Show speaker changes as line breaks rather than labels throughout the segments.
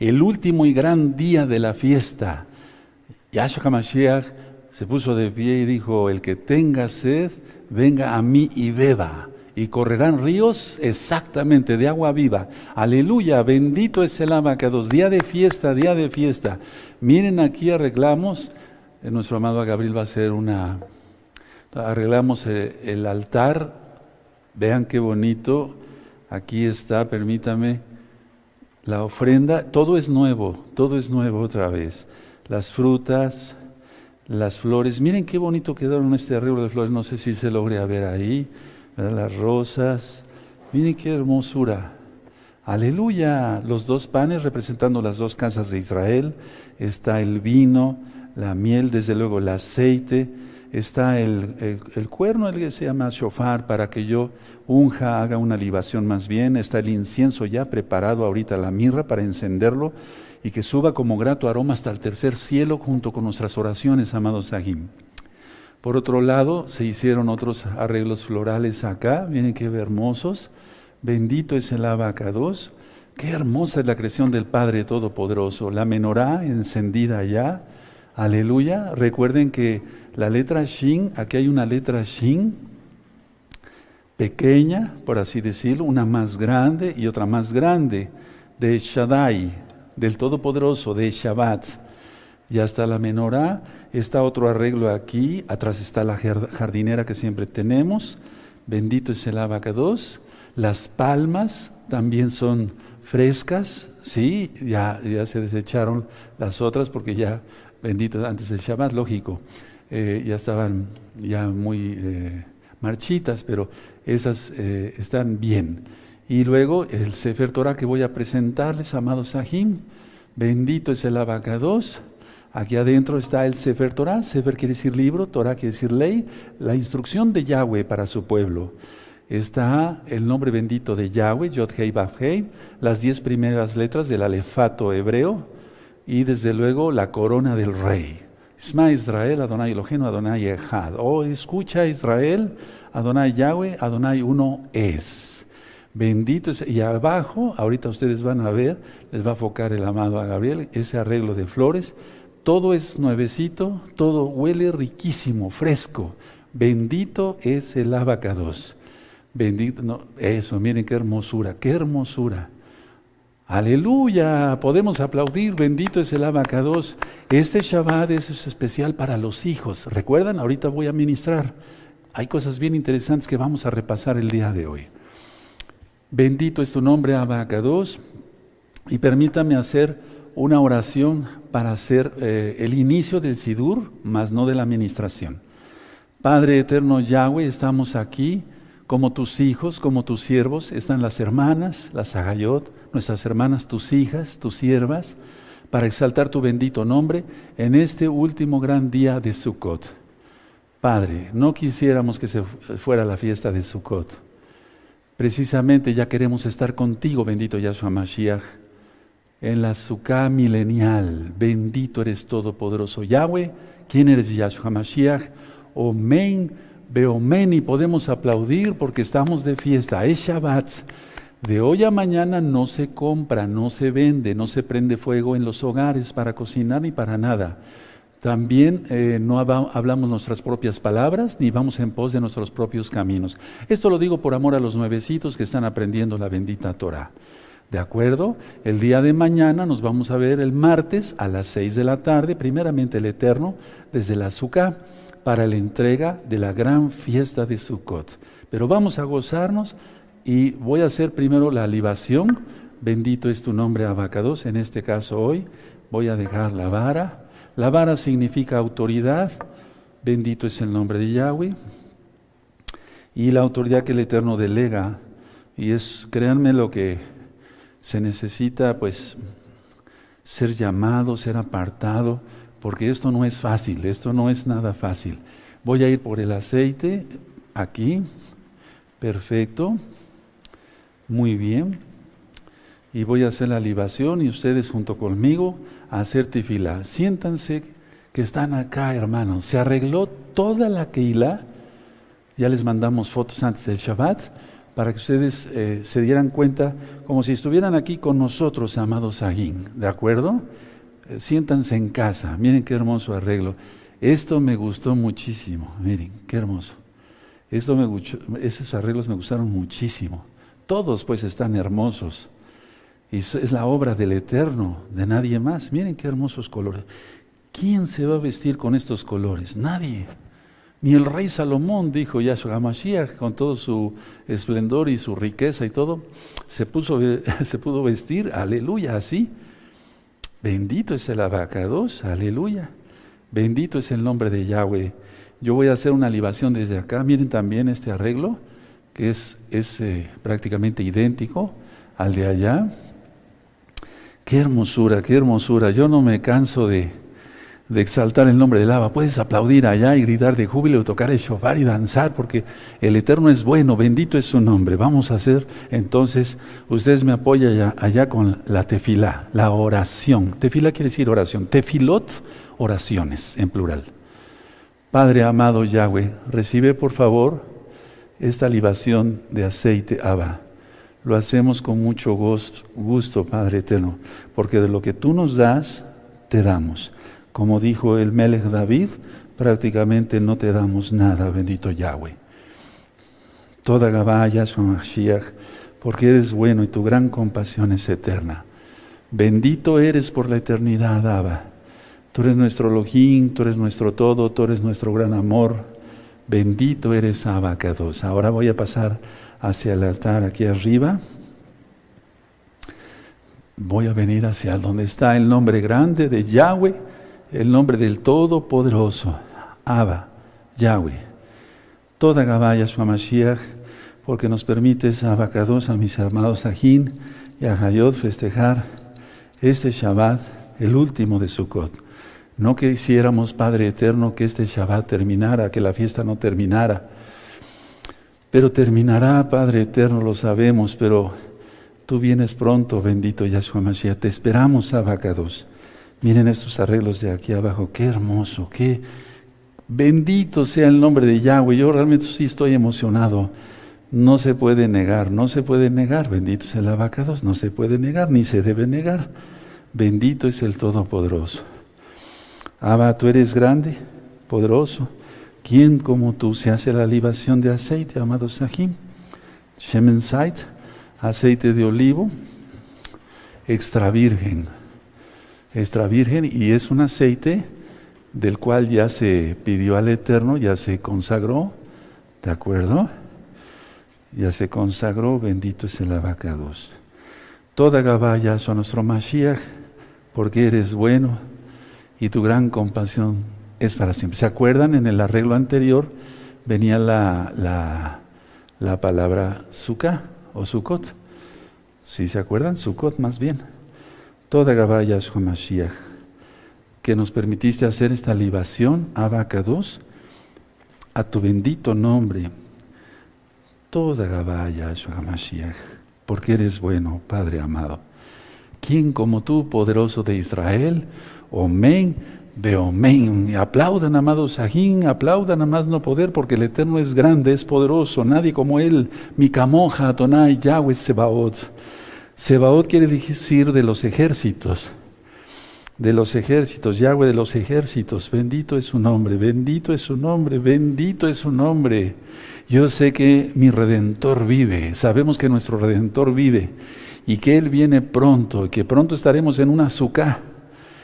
el último y gran día de la fiesta. Yahshua HaMashiach se puso de pie y dijo, el que tenga sed, venga a mí y beba. Y correrán ríos exactamente de agua viva. Aleluya, bendito es el abacados. Día de fiesta, día de fiesta. Miren aquí arreglamos, eh, nuestro amado Gabriel va a hacer una, arreglamos eh, el altar. Vean qué bonito. Aquí está, permítame la ofrenda, todo es nuevo, todo es nuevo otra vez. Las frutas, las flores, miren qué bonito quedaron este arreglo de flores, no sé si se logre ver ahí, las rosas, miren qué hermosura. Aleluya, los dos panes representando las dos casas de Israel, está el vino, la miel, desde luego el aceite, está el, el, cuerno, el que se llama shofar, para que yo unja, haga una libación más bien, está el incienso ya preparado ahorita, la mirra para encenderlo y que suba como grato aroma hasta el tercer cielo junto con nuestras oraciones, amados Sahim. Por otro lado, se hicieron otros arreglos florales acá, miren qué hermosos, bendito es el abacados, qué hermosa es la creación del Padre Todopoderoso, la menorá encendida ya, aleluya, recuerden que la letra Shin, aquí hay una letra Shin pequeña, por así decirlo, una más grande y otra más grande, de Shaddai, del Todopoderoso, de Shabbat. Y hasta la menorá está otro arreglo aquí, atrás está la jardinera que siempre tenemos, bendito es el abacados, las palmas también son frescas, sí, ya, ya se desecharon las otras porque ya, bendito, antes del Shabbat, lógico. Eh, ya estaban ya muy eh, marchitas, pero esas eh, están bien. Y luego el Sefer Torah que voy a presentarles, amados Sahim, bendito es el abacados. Aquí adentro está el Sefer Torah, Sefer quiere decir libro, Torah quiere decir ley, la instrucción de Yahweh para su pueblo. Está el nombre bendito de Yahweh, Yod Hei Baf Hei, las diez primeras letras del alefato hebreo y desde luego la corona del rey. Isma Israel, Adonai Elohim, Adonai Echad. Oh, escucha Israel, Adonai Yahweh, Adonai uno es. Bendito es. Y abajo, ahorita ustedes van a ver, les va a focar el amado a Gabriel, ese arreglo de flores. Todo es nuevecito, todo huele riquísimo, fresco. Bendito es el abacados. Bendito, no, eso, miren qué hermosura, qué hermosura. Aleluya, podemos aplaudir, bendito es el abacados. Este Shabbat es especial para los hijos. ¿Recuerdan? Ahorita voy a ministrar. Hay cosas bien interesantes que vamos a repasar el día de hoy. Bendito es tu nombre, abacados. Y permítame hacer una oración para hacer eh, el inicio del Sidur, más no de la administración. Padre eterno Yahweh, estamos aquí como tus hijos, como tus siervos, están las hermanas, las Agayot, nuestras hermanas, tus hijas, tus siervas, para exaltar tu bendito nombre en este último gran día de Sukkot. Padre, no quisiéramos que se fuera la fiesta de Sukkot. Precisamente ya queremos estar contigo, bendito Yahshua Mashiach, en la Sukkah milenial. Bendito eres todopoderoso Yahweh. ¿Quién eres Yahshua Mashiach? Omen Beomen y podemos aplaudir porque estamos de fiesta. Es Shabbat. De hoy a mañana no se compra, no se vende, no se prende fuego en los hogares para cocinar ni para nada. También eh, no hablamos nuestras propias palabras ni vamos en pos de nuestros propios caminos. Esto lo digo por amor a los nuevecitos que están aprendiendo la bendita Torah. ¿De acuerdo? El día de mañana nos vamos a ver el martes a las seis de la tarde, primeramente el Eterno, desde la azúcar para la entrega de la gran fiesta de Sukkot. Pero vamos a gozarnos y voy a hacer primero la libación. Bendito es tu nombre, Abacados. En este caso hoy voy a dejar la vara. La vara significa autoridad. Bendito es el nombre de Yahweh. Y la autoridad que el Eterno delega. Y es, créanme, lo que se necesita, pues, ser llamado, ser apartado porque esto no es fácil, esto no es nada fácil. Voy a ir por el aceite aquí, perfecto, muy bien, y voy a hacer la libación y ustedes junto conmigo a hacer tefila. Siéntanse que están acá, hermanos. Se arregló toda la keila, ya les mandamos fotos antes del Shabbat, para que ustedes eh, se dieran cuenta como si estuvieran aquí con nosotros, amados Agin, ¿de acuerdo? Eh, siéntanse en casa, miren qué hermoso arreglo. Esto me gustó muchísimo, miren, qué hermoso. Esto me, esos arreglos me gustaron muchísimo. Todos pues están hermosos. Y es la obra del Eterno, de nadie más. Miren qué hermosos colores. ¿Quién se va a vestir con estos colores? Nadie. Ni el rey Salomón, dijo Yahshua HaMashiach, con todo su esplendor y su riqueza y todo, se, puso, se pudo vestir, aleluya, así. Bendito es el abacados, aleluya. Bendito es el nombre de Yahweh. Yo voy a hacer una libación desde acá. Miren también este arreglo, que es, es eh, prácticamente idéntico al de allá. Qué hermosura, qué hermosura. Yo no me canso de, de exaltar el nombre del Abba. Puedes aplaudir allá y gritar de júbilo, tocar el shofar y danzar, porque el Eterno es bueno, bendito es su nombre. Vamos a hacer entonces, ustedes me apoyan allá, con la tefilá, la oración. Tefilá quiere decir oración. Tefilot, oraciones en plural. Padre amado Yahweh, recibe por favor esta libación de aceite Abba. Lo hacemos con mucho gusto, Padre eterno, porque de lo que tú nos das, te damos. Como dijo el Melech David, prácticamente no te damos nada, bendito Yahweh. Toda Gabaya, Mashiach, porque eres bueno y tu gran compasión es eterna. Bendito eres por la eternidad, Abba. Tú eres nuestro Elohim, tú eres nuestro todo, tú eres nuestro gran amor. Bendito eres, Abacados. Ahora voy a pasar hacia el altar aquí arriba. Voy a venir hacia donde está el nombre grande de Yahweh el nombre del Todopoderoso, Abba, Yahweh. Toda Gabaya Mashiach, porque nos permites, Abacados, a mis amados Ajín y a Hayot festejar este Shabbat, el último de Sukkot. No quisiéramos, Padre Eterno, que este Shabbat terminara, que la fiesta no terminara. Pero terminará, Padre Eterno, lo sabemos, pero tú vienes pronto, bendito Yahshua Mashiach. Te esperamos, Abacados. Miren estos arreglos de aquí abajo, qué hermoso, qué bendito sea el nombre de Yahweh. Yo realmente sí estoy emocionado. No se puede negar, no se puede negar. Bendito es el abacados, no se puede negar, ni se debe negar. Bendito es el Todopoderoso. Abba, tú eres grande, poderoso. ¿Quién como tú se hace la libación de aceite, amado Sahim? Shemensait, aceite de olivo, extra virgen extra virgen y es un aceite del cual ya se pidió al Eterno, ya se consagró, ¿de acuerdo? Ya se consagró, bendito es el abacados. Toda Gabaya son nuestro Mashiach, porque eres bueno y tu gran compasión es para siempre. ¿Se acuerdan? En el arreglo anterior venía la, la, la palabra suka o sukot. ¿Sí se acuerdan? Sukot más bien toda Gabaya Mashiach, que nos permitiste hacer esta libación, Abacados, a tu bendito nombre, toda Gabaya Mashiach, porque eres bueno, Padre amado. ¿Quién como tú, poderoso de Israel? Omen, Beomen. Aplaudan, amados Sajín, aplaudan a más no poder, porque el Eterno es grande, es poderoso, nadie como Él. Mikamoja, Adonai, Yahweh, Sebaot. Sebaot quiere decir de los ejércitos, de los ejércitos, Yahweh de los ejércitos, bendito es su nombre, bendito es su nombre, bendito es su nombre. Yo sé que mi redentor vive, sabemos que nuestro redentor vive y que Él viene pronto, y que pronto estaremos en una azúcar,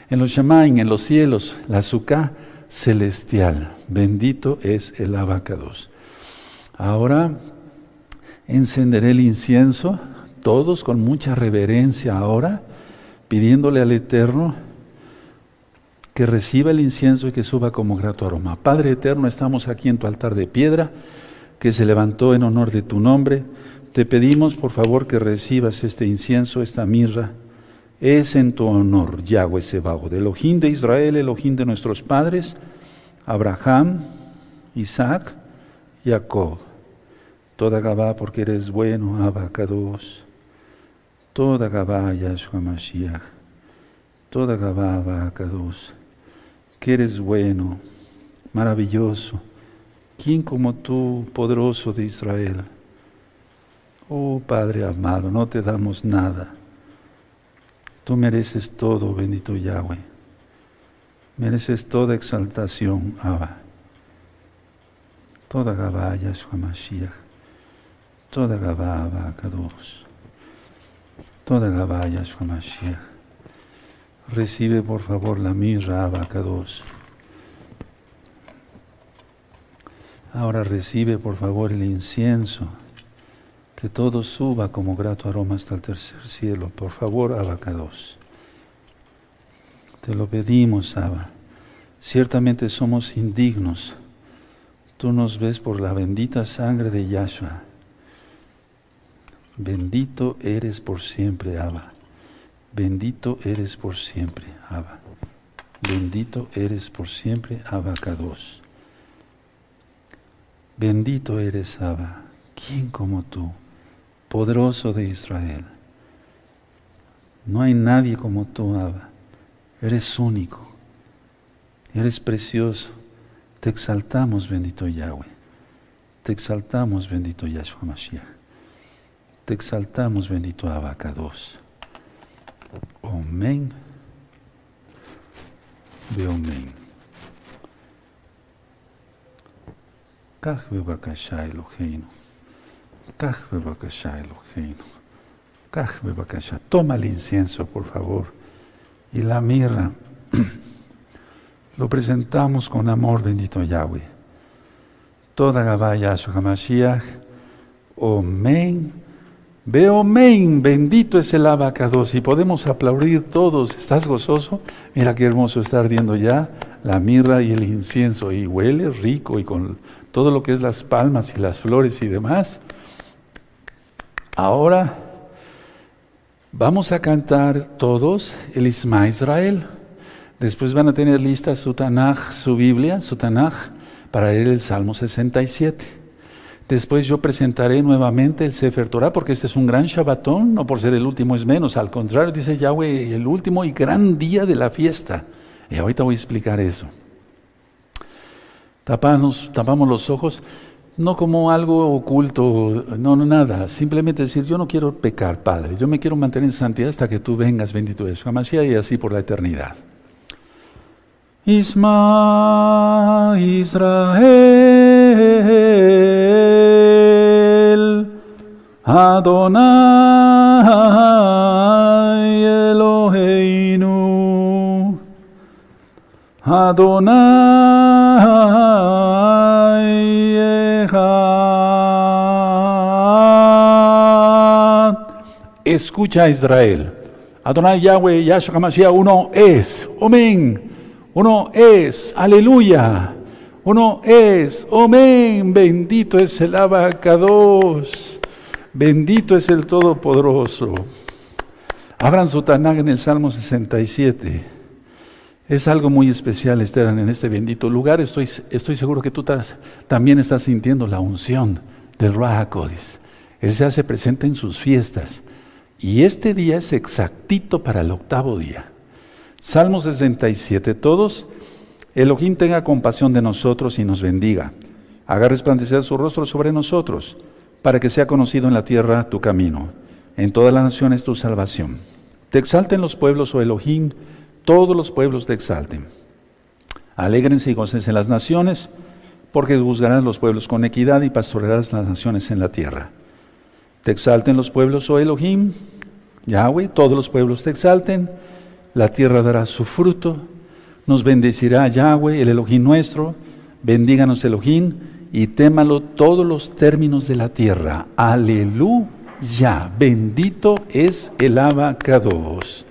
en los Shamain, en los cielos, la azúcar celestial. Bendito es el abacados. Ahora encenderé el incienso todos con mucha reverencia ahora, pidiéndole al Eterno que reciba el incienso y que suba como grato aroma. Padre Eterno, estamos aquí en tu altar de piedra, que se levantó en honor de tu nombre. Te pedimos, por favor, que recibas este incienso, esta mirra. Es en tu honor, Yahweh Sebago, del Elohim de Israel, Elohim de nuestros padres, Abraham, Isaac, Jacob. Toda Gabá porque eres bueno, Abacados toda Gabá Yahshua toda Gabá Kadosh, que eres bueno, maravilloso, ¿quién como tú, poderoso de Israel? Oh Padre amado, no te damos nada. Tú mereces todo, bendito Yahweh. Mereces toda exaltación, Abba. Toda Gabá, Yahshua. Toda Gabá, Abba, Kadosh. Toda Gabá, Yahshua Mashiach. Recibe por favor la mirra, Abba, Kadosh. Ahora recibe por favor el incienso. Que todo suba como grato aroma hasta el tercer cielo. Por favor, Abacados. Te lo pedimos, Abba. Ciertamente somos indignos. Tú nos ves por la bendita sangre de Yahshua. Bendito eres por siempre, Abba. Bendito eres por siempre, Abba. Bendito eres por siempre, Abacados. Bendito eres, Abba. ¿Quién como tú? poderoso de Israel. No hay nadie como tú, Abba. Eres único. Eres precioso. Te exaltamos, bendito Yahweh. Te exaltamos, bendito Yahshua Mashiach. Te exaltamos, bendito Abacados. Amén. Ve amén. Kach Eloheinu. Toma el incienso, por favor. Y la mirra. Lo presentamos con amor, bendito Yahweh. Toda Gabaya HaMashiach. Omen. Veo men, bendito es el abacados. Y podemos aplaudir todos. ¿Estás gozoso? Mira qué hermoso está ardiendo ya la mirra y el incienso. Y huele rico y con todo lo que es las palmas y las flores y demás. Ahora vamos a cantar todos el Isma Israel. Después van a tener lista su Tanaj, su Biblia, su Tanaj, para leer el Salmo 67. Después yo presentaré nuevamente el Sefer Torah, porque este es un gran Shabbatón, no por ser el último es menos, al contrario, dice Yahweh, el último y gran día de la fiesta. Y ahorita voy a explicar eso. Tapamos, tapamos los ojos no como algo oculto, no, nada, simplemente decir, yo no quiero pecar, Padre, yo me quiero mantener en santidad hasta que tú vengas, bendito es Hamashiach, y así por la eternidad. Isma Israel Adonai Eloheinu Adonai Escucha Israel. Adonai Yahweh Yahshua HaMashiach, uno es. Amén. Uno es. Aleluya. Uno es. Amén. Bendito es el abacados. Bendito es el Todopoderoso. Abran su Tanakh en el Salmo 67. Es algo muy especial estar en este bendito lugar. Estoy, estoy seguro que tú también estás sintiendo la unción del Raha Él se hace presente en sus fiestas. Y este día es exactito para el octavo día. Salmo 67. Todos, Elohim tenga compasión de nosotros y nos bendiga. Haga resplandecer su rostro sobre nosotros, para que sea conocido en la tierra tu camino. En todas las naciones tu salvación. Te exalten los pueblos, oh Elohim, todos los pueblos te exalten. Alégrense y gócense las naciones, porque juzgarás los pueblos con equidad y pastorearás las naciones en la tierra. Te exalten los pueblos, oh Elohim, Yahweh, todos los pueblos te exalten, la tierra dará su fruto, nos bendecirá Yahweh, el Elohim nuestro, bendíganos Elohim, y témalo todos los términos de la tierra. Aleluya, bendito es el abacados.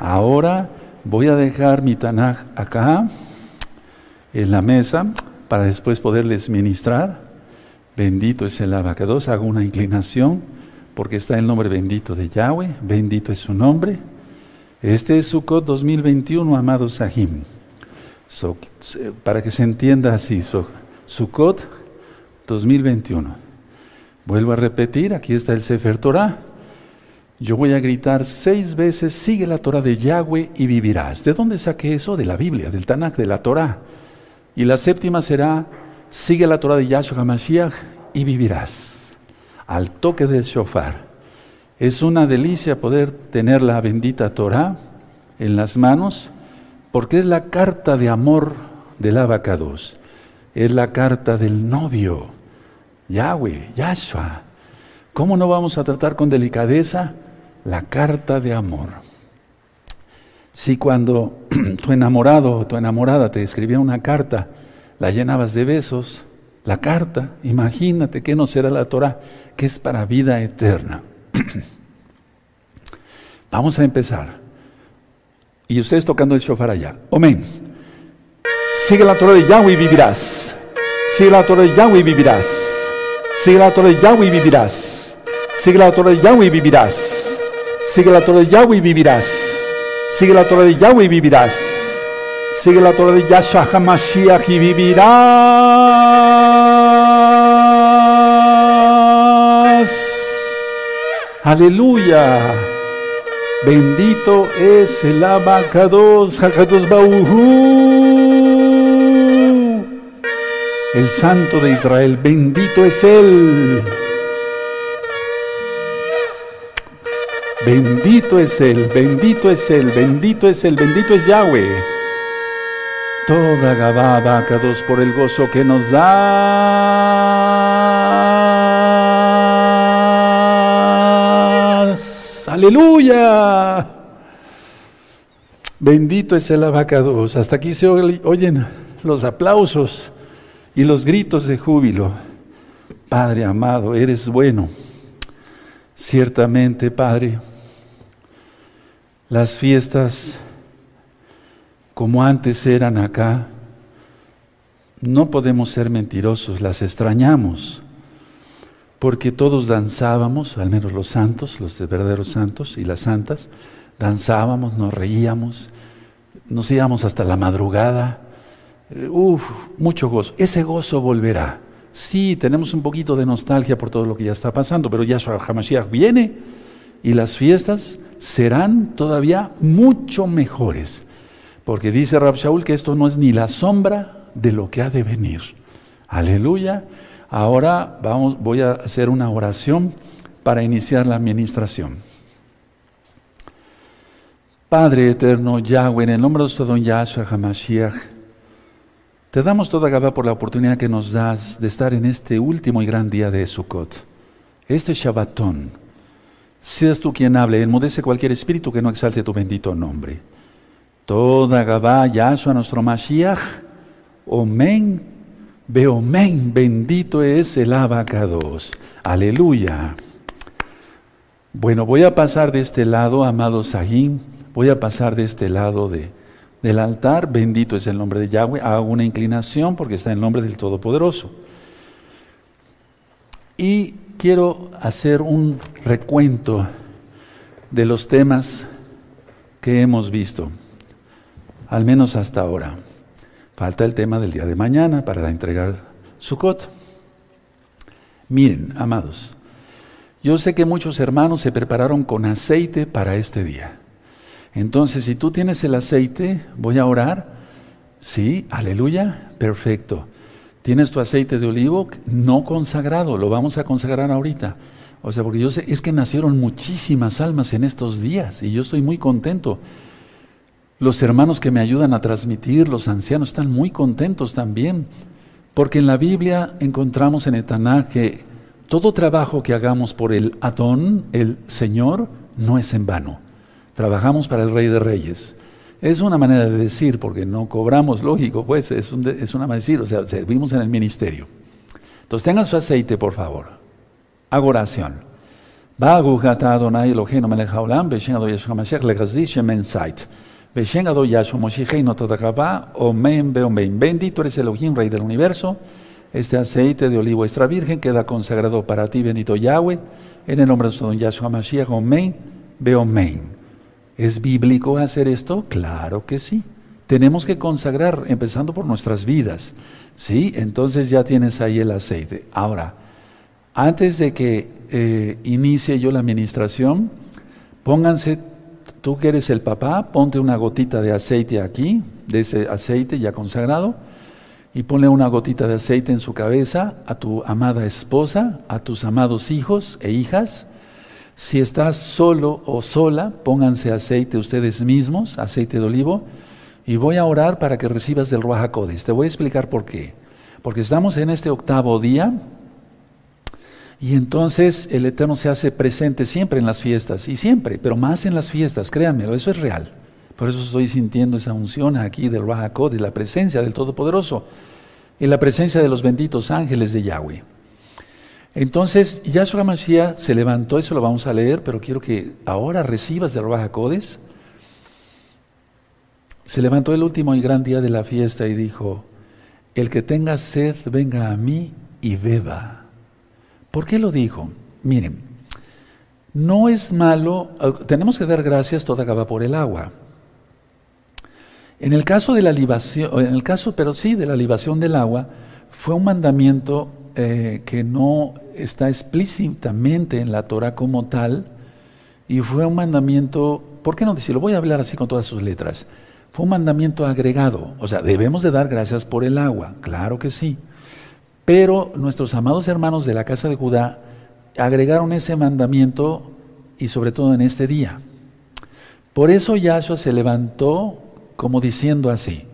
Ahora voy a dejar mi Tanaj acá, en la mesa, para después poderles ministrar. Bendito es el abacados. Hago una inclinación porque está el nombre bendito de Yahweh. Bendito es su nombre. Este es Sukkot 2021, amados Sahim. para que se entienda así, Sukkot 2021. Vuelvo a repetir, aquí está el Sefer Torah. Yo voy a gritar seis veces, sigue la Torah de Yahweh y vivirás. ¿De dónde saqué eso? De la Biblia, del Tanakh, de la Torah. Y la séptima será, sigue la Torah de Yahshua HaMashiach y vivirás. al toque del shofar. Es una delicia poder tener la bendita Torah en las manos, porque es la carta de amor del abacados, es la carta del novio, Yahweh, Yahshua. ¿Cómo no vamos a tratar con delicadeza la carta de amor? Si cuando tu enamorado o tu enamorada te escribía una carta, la llenabas de besos, la carta, imagínate que no será la Torah, que es para vida eterna. Vamos a empezar. Y ustedes tocando el shofar allá. Amén. Sigue la Torah de Yahweh y vivirás. Sigue la Torah de Yahweh y vivirás. Sigue la Torah de Yahweh y vivirás. Sigue la Torah de Yahweh y vivirás. Sigue la Torah de Yahweh y vivirás. Sigue la Torah de Yahweh y vivirás. Sigue la Torah de Yahshua HaMashiach y vivirás. Aleluya. Bendito es el abacados, Hakados Bauhu. El Santo de Israel, bendito es Él. Bendito es Él, bendito es Él, bendito es Él, bendito es Yahweh. Toda Gabá abacados por el gozo que nos das. Aleluya. Bendito es el abacados. Hasta aquí se oyen los aplausos y los gritos de júbilo. Padre amado, eres bueno. Ciertamente, Padre, las fiestas como antes eran acá, no podemos ser mentirosos, las extrañamos, porque todos danzábamos, al menos los santos, los verdaderos santos y las santas, danzábamos, nos reíamos, nos íbamos hasta la madrugada, uf, mucho gozo. Ese gozo volverá. Sí, tenemos un poquito de nostalgia por todo lo que ya está pasando, pero Yahshua HaMashiach viene y las fiestas serán todavía mucho mejores. Porque dice Rab Shaul que esto no es ni la sombra de lo que ha de venir. Aleluya. Ahora vamos, voy a hacer una oración para iniciar la administración. Padre eterno Yahweh, en el nombre de nuestro don Yahshua HaMashiach, te damos toda Gabá por la oportunidad que nos das de estar en este último y gran día de Sukkot, este Shabbatón Seas tú quien hable, enmudece cualquier espíritu que no exalte tu bendito nombre. Toda Gabá, Yahshua, nuestro Mashiach, Omen, Beomen, bendito es el abacados. Aleluya. Bueno, voy a pasar de este lado, amado Sahim, voy a pasar de este lado de, del altar, bendito es el nombre de Yahweh, hago una inclinación porque está en nombre del Todopoderoso. Y quiero hacer un recuento de los temas que hemos visto, al menos hasta ahora. Falta el tema del día de mañana para entregar Sukkot. Miren, amados, yo sé que muchos hermanos se prepararon con aceite para este día. Entonces, si tú tienes el aceite, voy a orar. Sí, aleluya, perfecto. Tienes tu aceite de olivo no consagrado, lo vamos a consagrar ahorita. O sea, porque yo sé, es que nacieron muchísimas almas en estos días y yo estoy muy contento. Los hermanos que me ayudan a transmitir, los ancianos, están muy contentos también. Porque en la Biblia encontramos en Etaná que todo trabajo que hagamos por el Adón, el Señor, no es en vano. Trabajamos para el Rey de Reyes. Es una manera de decir, porque no cobramos, lógico, pues es, es una manera de decir, o sea, servimos en el ministerio. Entonces tengan su aceite, por favor. Hago oración. Bendito eres Elohim, Rey del universo. Este aceite de olivo extra virgen queda consagrado para ti, bendito Yahweh. En el nombre de nuestro don Yahshua Mashiach, omen beomen. ¿Es bíblico hacer esto? Claro que sí. Tenemos que consagrar, empezando por nuestras vidas. ¿Sí? Entonces ya tienes ahí el aceite. Ahora, antes de que eh, inicie yo la administración, pónganse, tú que eres el papá, ponte una gotita de aceite aquí, de ese aceite ya consagrado, y ponle una gotita de aceite en su cabeza a tu amada esposa, a tus amados hijos e hijas. Si estás solo o sola, pónganse aceite ustedes mismos, aceite de olivo, y voy a orar para que recibas del Ruach Te voy a explicar por qué. Porque estamos en este octavo día y entonces el Eterno se hace presente siempre en las fiestas, y siempre, pero más en las fiestas, créanmelo, eso es real. Por eso estoy sintiendo esa unción aquí del Ruach la presencia del Todopoderoso, y la presencia de los benditos ángeles de Yahweh. Entonces, Yahshua Mashiach se levantó, eso lo vamos a leer, pero quiero que ahora recibas del Ruach Se levantó el último y gran día de la fiesta y dijo, el que tenga sed, venga a mí y beba. ¿Por qué lo dijo? Miren, no es malo, eh, tenemos que dar gracias toda gaba por el agua. En el caso de la libación, en el caso, pero sí, de la libación del agua, fue un mandamiento eh, que no está explícitamente en la Torah como tal, y fue un mandamiento, ¿por qué no decirlo? Voy a hablar así con todas sus letras. Fue un mandamiento agregado, o sea, debemos de dar gracias por el agua, claro que sí. Pero nuestros amados hermanos de la casa de Judá agregaron ese mandamiento y sobre todo en este día. Por eso Yahshua se levantó como diciendo así,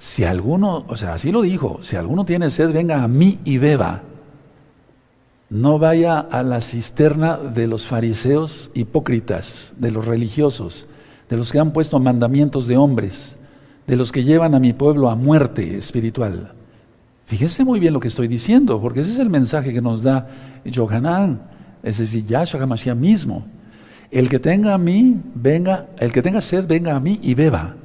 si alguno, o sea, así lo dijo, si alguno tiene sed, venga a mí y beba. No vaya a la cisterna de los fariseos hipócritas, de los religiosos, de los que han puesto mandamientos de hombres, de los que llevan a mi pueblo a muerte espiritual. Fíjense muy bien lo que estoy diciendo, porque ese es el mensaje que nos da Yohanan, es decir, Yahshua HaMashiach mismo. El que tenga a mí, venga, el que tenga sed, venga a mí y beba.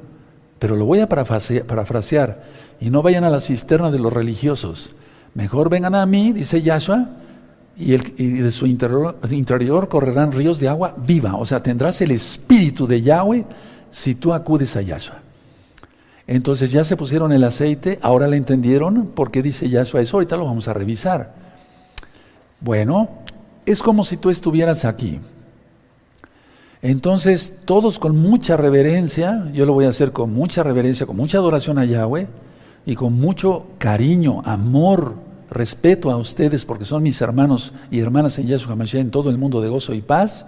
Pero lo voy a parafrasear, y no vayan a la cisterna de los religiosos. Mejor vengan a mí, dice Yahshua, y, de su interior, interior, correrán ríos de agua viva. O sea, tendrás el espíritu de Yahweh si tú acudes a Yahshua. Entonces ya se pusieron el aceite, ahora le entendieron por qué dice Yahshua eso, ahorita lo vamos a revisar. Bueno, es como si tú estuvieras aquí. Entonces, todos con mucha reverencia, yo lo voy a hacer con mucha reverencia, con mucha adoración a Yahweh y con mucho cariño, amor, respeto a ustedes porque son mis hermanos y hermanas en Yahshua Mashiach en todo el mundo de gozo y paz.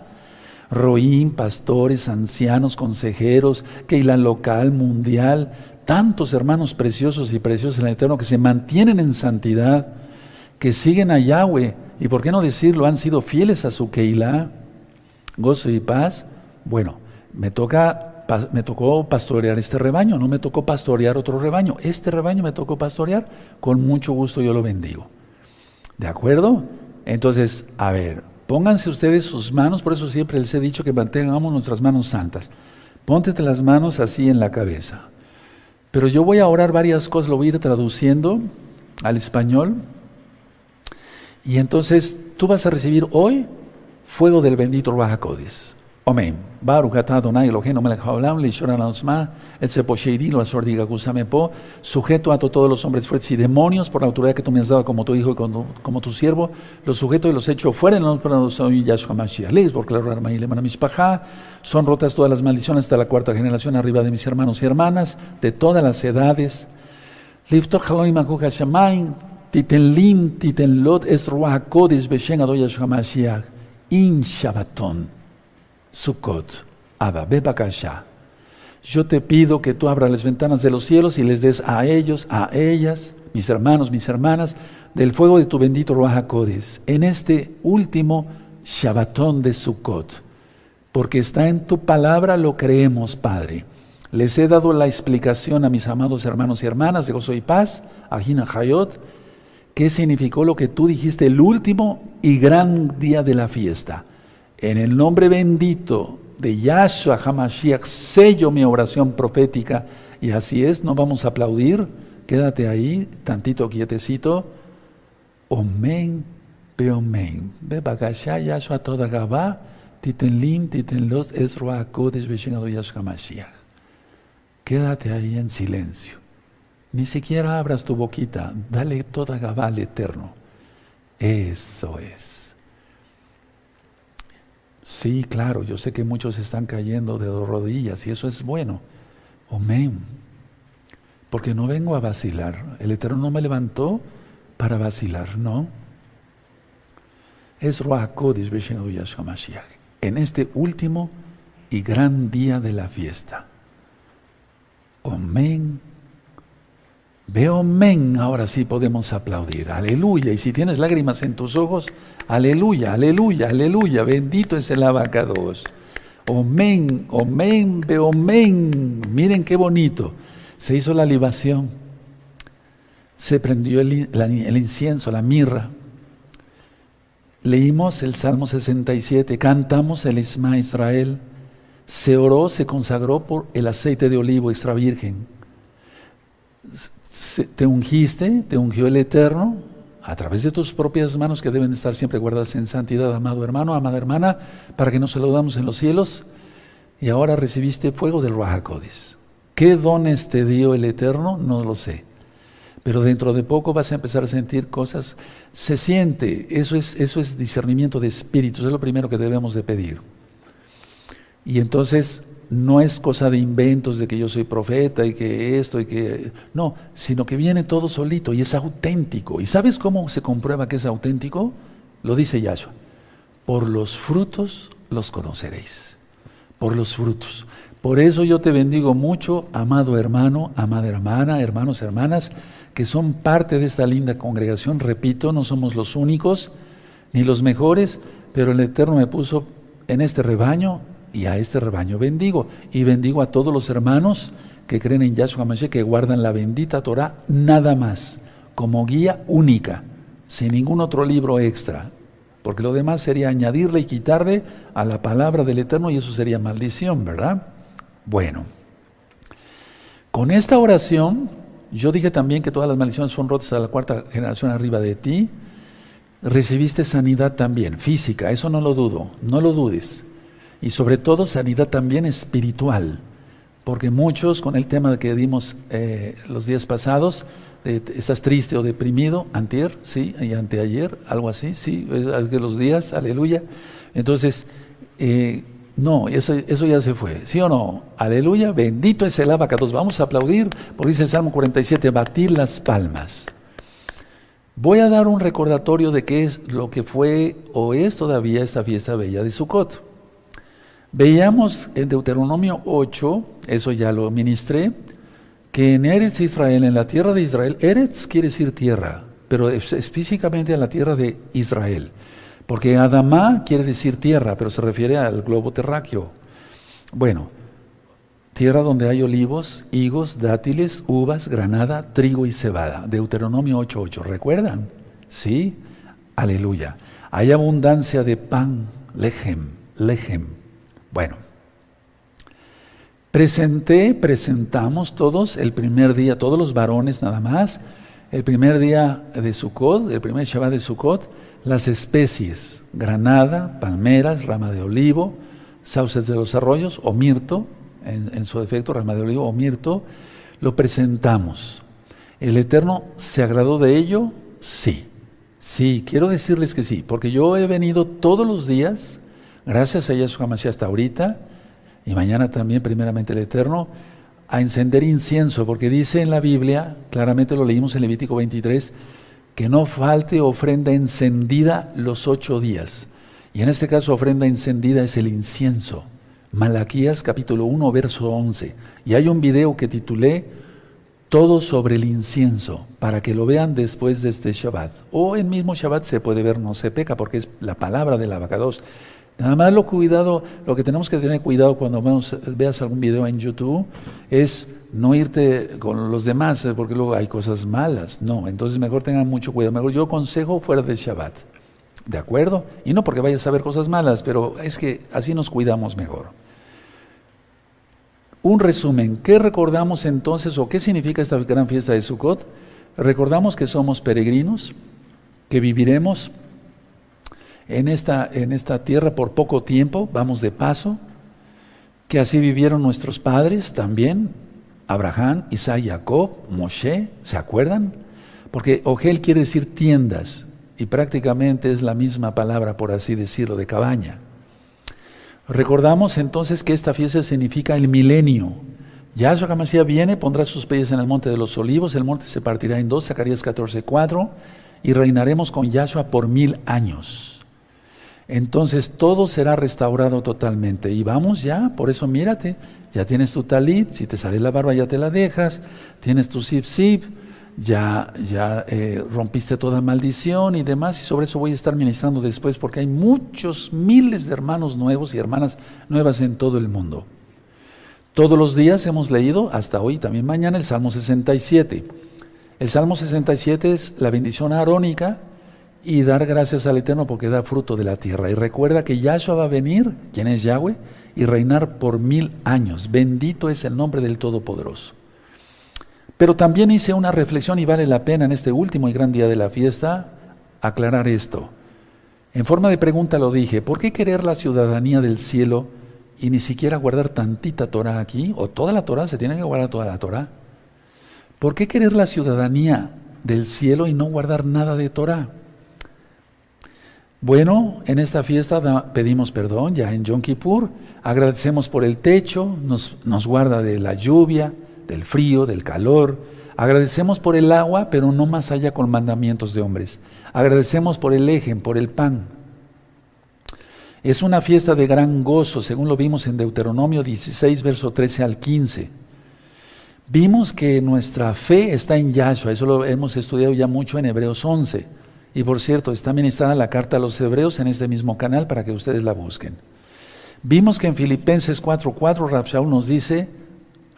Roín, pastores, ancianos, consejeros, Keila local, mundial, tantos hermanos preciosos y preciosos en el Eterno que se mantienen en santidad, que siguen a Yahweh, y por qué no decirlo, han sido fieles a su Keilah, gozo y paz. Bueno, me, toca, me tocó pastorear este rebaño, no me tocó pastorear otro rebaño. Este rebaño me tocó pastorear, con mucho gusto yo lo bendigo. ¿De acuerdo? Entonces, a ver, pónganse ustedes sus manos, por eso siempre les he dicho que mantengamos nuestras manos santas. Póntete las manos así en la cabeza. Pero yo voy a orar varias cosas, lo voy a ir traduciendo al español. Y entonces tú vas a recibir hoy fuego del bendito Ruach Amén. Baruch atah Adonai Eloheinu melech haolam leishor alaosma et seposheidi lo asordiga po sujeto a todos los hombres fuertes y demonios por la autoridad que tú me has dado como tu hijo y como, tu siervo los sujetos y los hechos fuera en los de Yahshua porque la arma y son rotas todas las maldiciones hasta la cuarta generación arriba de mis hermanos y hermanas de todas las edades. Liftoch haloim akucha shamayim titenlim titenlot es ruach kodesh beshen ado Yahshua Mashiach in Shabbaton Sukkot, Abba. Yo te pido que tú abras las ventanas de los cielos y les des a ellos, a ellas, mis hermanos, mis hermanas, del fuego de tu bendito Ruach en este último Shabbatón de Sukkot. Porque está en tu palabra, lo creemos, Padre. Les he dado la explicación a mis amados hermanos y hermanas de gozo y paz, a Hina Hayot, qué significó lo que tú dijiste el último y gran día de la fiesta. En el nombre bendito de Yahshua HaMashiach sello mi oración profética y así es, no vamos a aplaudir, quédate ahí, tantito quietecito. Omen, peomen. Bebagashá Yahshua toda Gabá, titenlim, titenlos, esroa kodesh Yahshua HaMashiach. Quédate ahí en silencio. Ni siquiera abras tu boquita, dale toda Gabá al Eterno. Eso es. Sí, claro, yo sé que muchos están cayendo de rodillas y eso es bueno. Amén. porque no vengo a vacilar. El Eterno no me levantó para vacilar, no. Es en este último y gran día de la fiesta. Amén. Veo men, ahora sí podemos aplaudir. Aleluya. Y si tienes lágrimas en tus ojos, aleluya, aleluya, aleluya. Bendito es el abacados. Omen, omen, veo men. Miren qué bonito. Se hizo la libación. Se prendió el, el incienso, la mirra. Leímos el Salmo 67, cantamos el Isma Israel. Se oró, se consagró por el aceite de olivo extra virgen te ungiste, te ungió el Eterno a través de tus propias manos que deben estar siempre guardadas en santidad, amado hermano, amada hermana, para que nos saludamos en los cielos. Y ahora recibiste fuego del Rahakodis. ¿Qué dones te dio el Eterno? No lo sé. Pero dentro de poco vas a empezar a sentir cosas. Se siente, eso es, eso es discernimiento de espíritus, es lo primero que debemos de pedir. Y entonces no es cosa de inventos de que yo soy profeta y que esto y que... No, sino que viene todo solito y es auténtico. ¿Y sabes cómo se comprueba que es auténtico? Lo dice Yahshua. Por los frutos los conoceréis. Por los frutos. Por eso yo te bendigo mucho, amado hermano, amada hermana, hermanos, hermanas, que son parte de esta linda congregación. Repito, no somos los únicos ni los mejores, pero el Eterno me puso en este rebaño y a este rebaño bendigo. Y bendigo a todos los hermanos que creen en Yahshua Mashiach, que guardan la bendita Torah nada más, como guía única, sin ningún otro libro extra. Porque lo demás sería añadirle y quitarle a la palabra del Eterno y eso sería maldición, ¿verdad? Bueno, con esta oración, yo dije también que todas las maldiciones son rotas a la cuarta generación arriba de ti. Recibiste sanidad también, física, eso no lo dudo, no lo dudes y sobre todo sanidad también espiritual, porque muchos con el tema que dimos eh, los días pasados, estás triste o deprimido, antier, sí, y anteayer, algo así, sí, los días, aleluya. Entonces, eh, no, eso, eso ya se fue, ¿sí o no? Aleluya, bendito es el abacados. Vamos a aplaudir, porque dice el Salmo 47, batir las palmas. Voy a dar un recordatorio de qué es lo que fue o es todavía esta fiesta bella de Sukkot. Veíamos en Deuteronomio 8, eso ya lo ministré, que en Eretz Israel, en la tierra de Israel, Eretz quiere decir tierra, pero es, físicamente en la tierra de Israel. Porque Adamá quiere decir tierra, pero se refiere al globo terráqueo. Bueno, tierra donde hay olivos, higos, dátiles, uvas, granada, trigo y cebada. Deuteronomio 8.8. ¿Recuerdan? Sí. Aleluya. Hay abundancia de pan, lejem, lejem. Bueno, presenté, presentamos todos el primer día, todos los varones nada más, el primer día de Sukkot, el primer Shabbat de Sukkot, las especies, granada, palmeras, rama de olivo, sauces de los arroyos o mirto, en, su defecto rama de olivo o mirto, lo presentamos. ¿El Eterno se agradó de ello? Sí. Sí, quiero decirles que sí, porque yo he venido todos los días gracias a Yeshua Mashiach hasta ahorita, y mañana también, primeramente el Eterno, a encender incienso, porque dice en la Biblia, claramente lo leímos en Levítico 23, que no falte ofrenda encendida los ocho días. Y en este caso, ofrenda encendida es el incienso. Malaquías capítulo 1, verso 11. Y hay un video que titulé Todo sobre el incienso, para que lo vean después de este Shabbat. O en mismo Shabbat se puede ver, no se peca, porque es la palabra del abacados. Nada más lo cuidado, lo que tenemos que tener cuidado cuando veas algún video en YouTube es no irte con los demás, eh, porque luego hay cosas malas. No, entonces mejor tengan mucho cuidado. Mejor yo aconsejo fuera del Shabbat. ¿De acuerdo? Y no porque vayas a ver cosas malas, pero es que así nos cuidamos mejor. Un resumen, ¿qué recordamos entonces o qué significa esta gran fiesta de Sukkot? Recordamos que somos peregrinos, que viviremos en esta, en esta tierra por poco tiempo, vamos de paso, que así vivieron nuestros padres también, Abraham, Isaac, Jacob, Moshe, ¿se acuerdan? Porque Ogel quiere decir tiendas y prácticamente es la misma palabra, por así decirlo, de cabaña. Recordamos entonces que esta fiesta significa el milenio, Yahshua Hamashiach viene, pondrá sus pies en el monte de los olivos, el monte se partirá en dos, Zacarías 14, 4, y reinaremos con Yahshua por mil años. Entonces todo será restaurado totalmente. Y vamos ya, por eso mírate, ya tienes tu talit, si te sale la barba ya te la dejas, tienes tu sip sip, ya, ya eh, rompiste toda maldición y demás, y sobre eso voy a estar ministrando después porque hay muchos miles de hermanos nuevos y hermanas nuevas en todo el mundo. Todos los días hemos leído, hasta hoy, también mañana, el Salmo 67. El Salmo 67 es la bendición arónica y dar gracias al Eterno porque da fruto de la tierra. Y recuerda que Yahshua va a venir, quien es Yahweh, y reinar por mil años. Bendito es el nombre del Todopoderoso. Pero también hice una reflexión y vale la pena en este último y gran día de la fiesta aclarar esto. En forma de pregunta lo dije, ¿por qué querer la ciudadanía del cielo y ni siquiera guardar tantita Torah aquí, o toda la Torah, se tiene que guardar toda la Torah. ¿Por qué querer la ciudadanía del cielo y no guardar nada de Torah? Bueno, en esta fiesta pedimos perdón, ya en Yom Kippur, agradecemos por el techo, nos, nos guarda de la lluvia, del frío, del calor, agradecemos por el agua, pero no más allá con mandamientos de hombres, agradecemos por el eje, por el pan, es una fiesta de gran gozo, según lo vimos en Deuteronomio 16, verso 13 al 15. Vimos que nuestra fe está en Yahshua, eso lo hemos estudiado ya mucho en Hebreos 11. Y por cierto, está ministrada la carta a los Hebreos en este mismo canal para que ustedes la busquen. Vimos que en Filipenses 4:4 Rapshaul nos dice,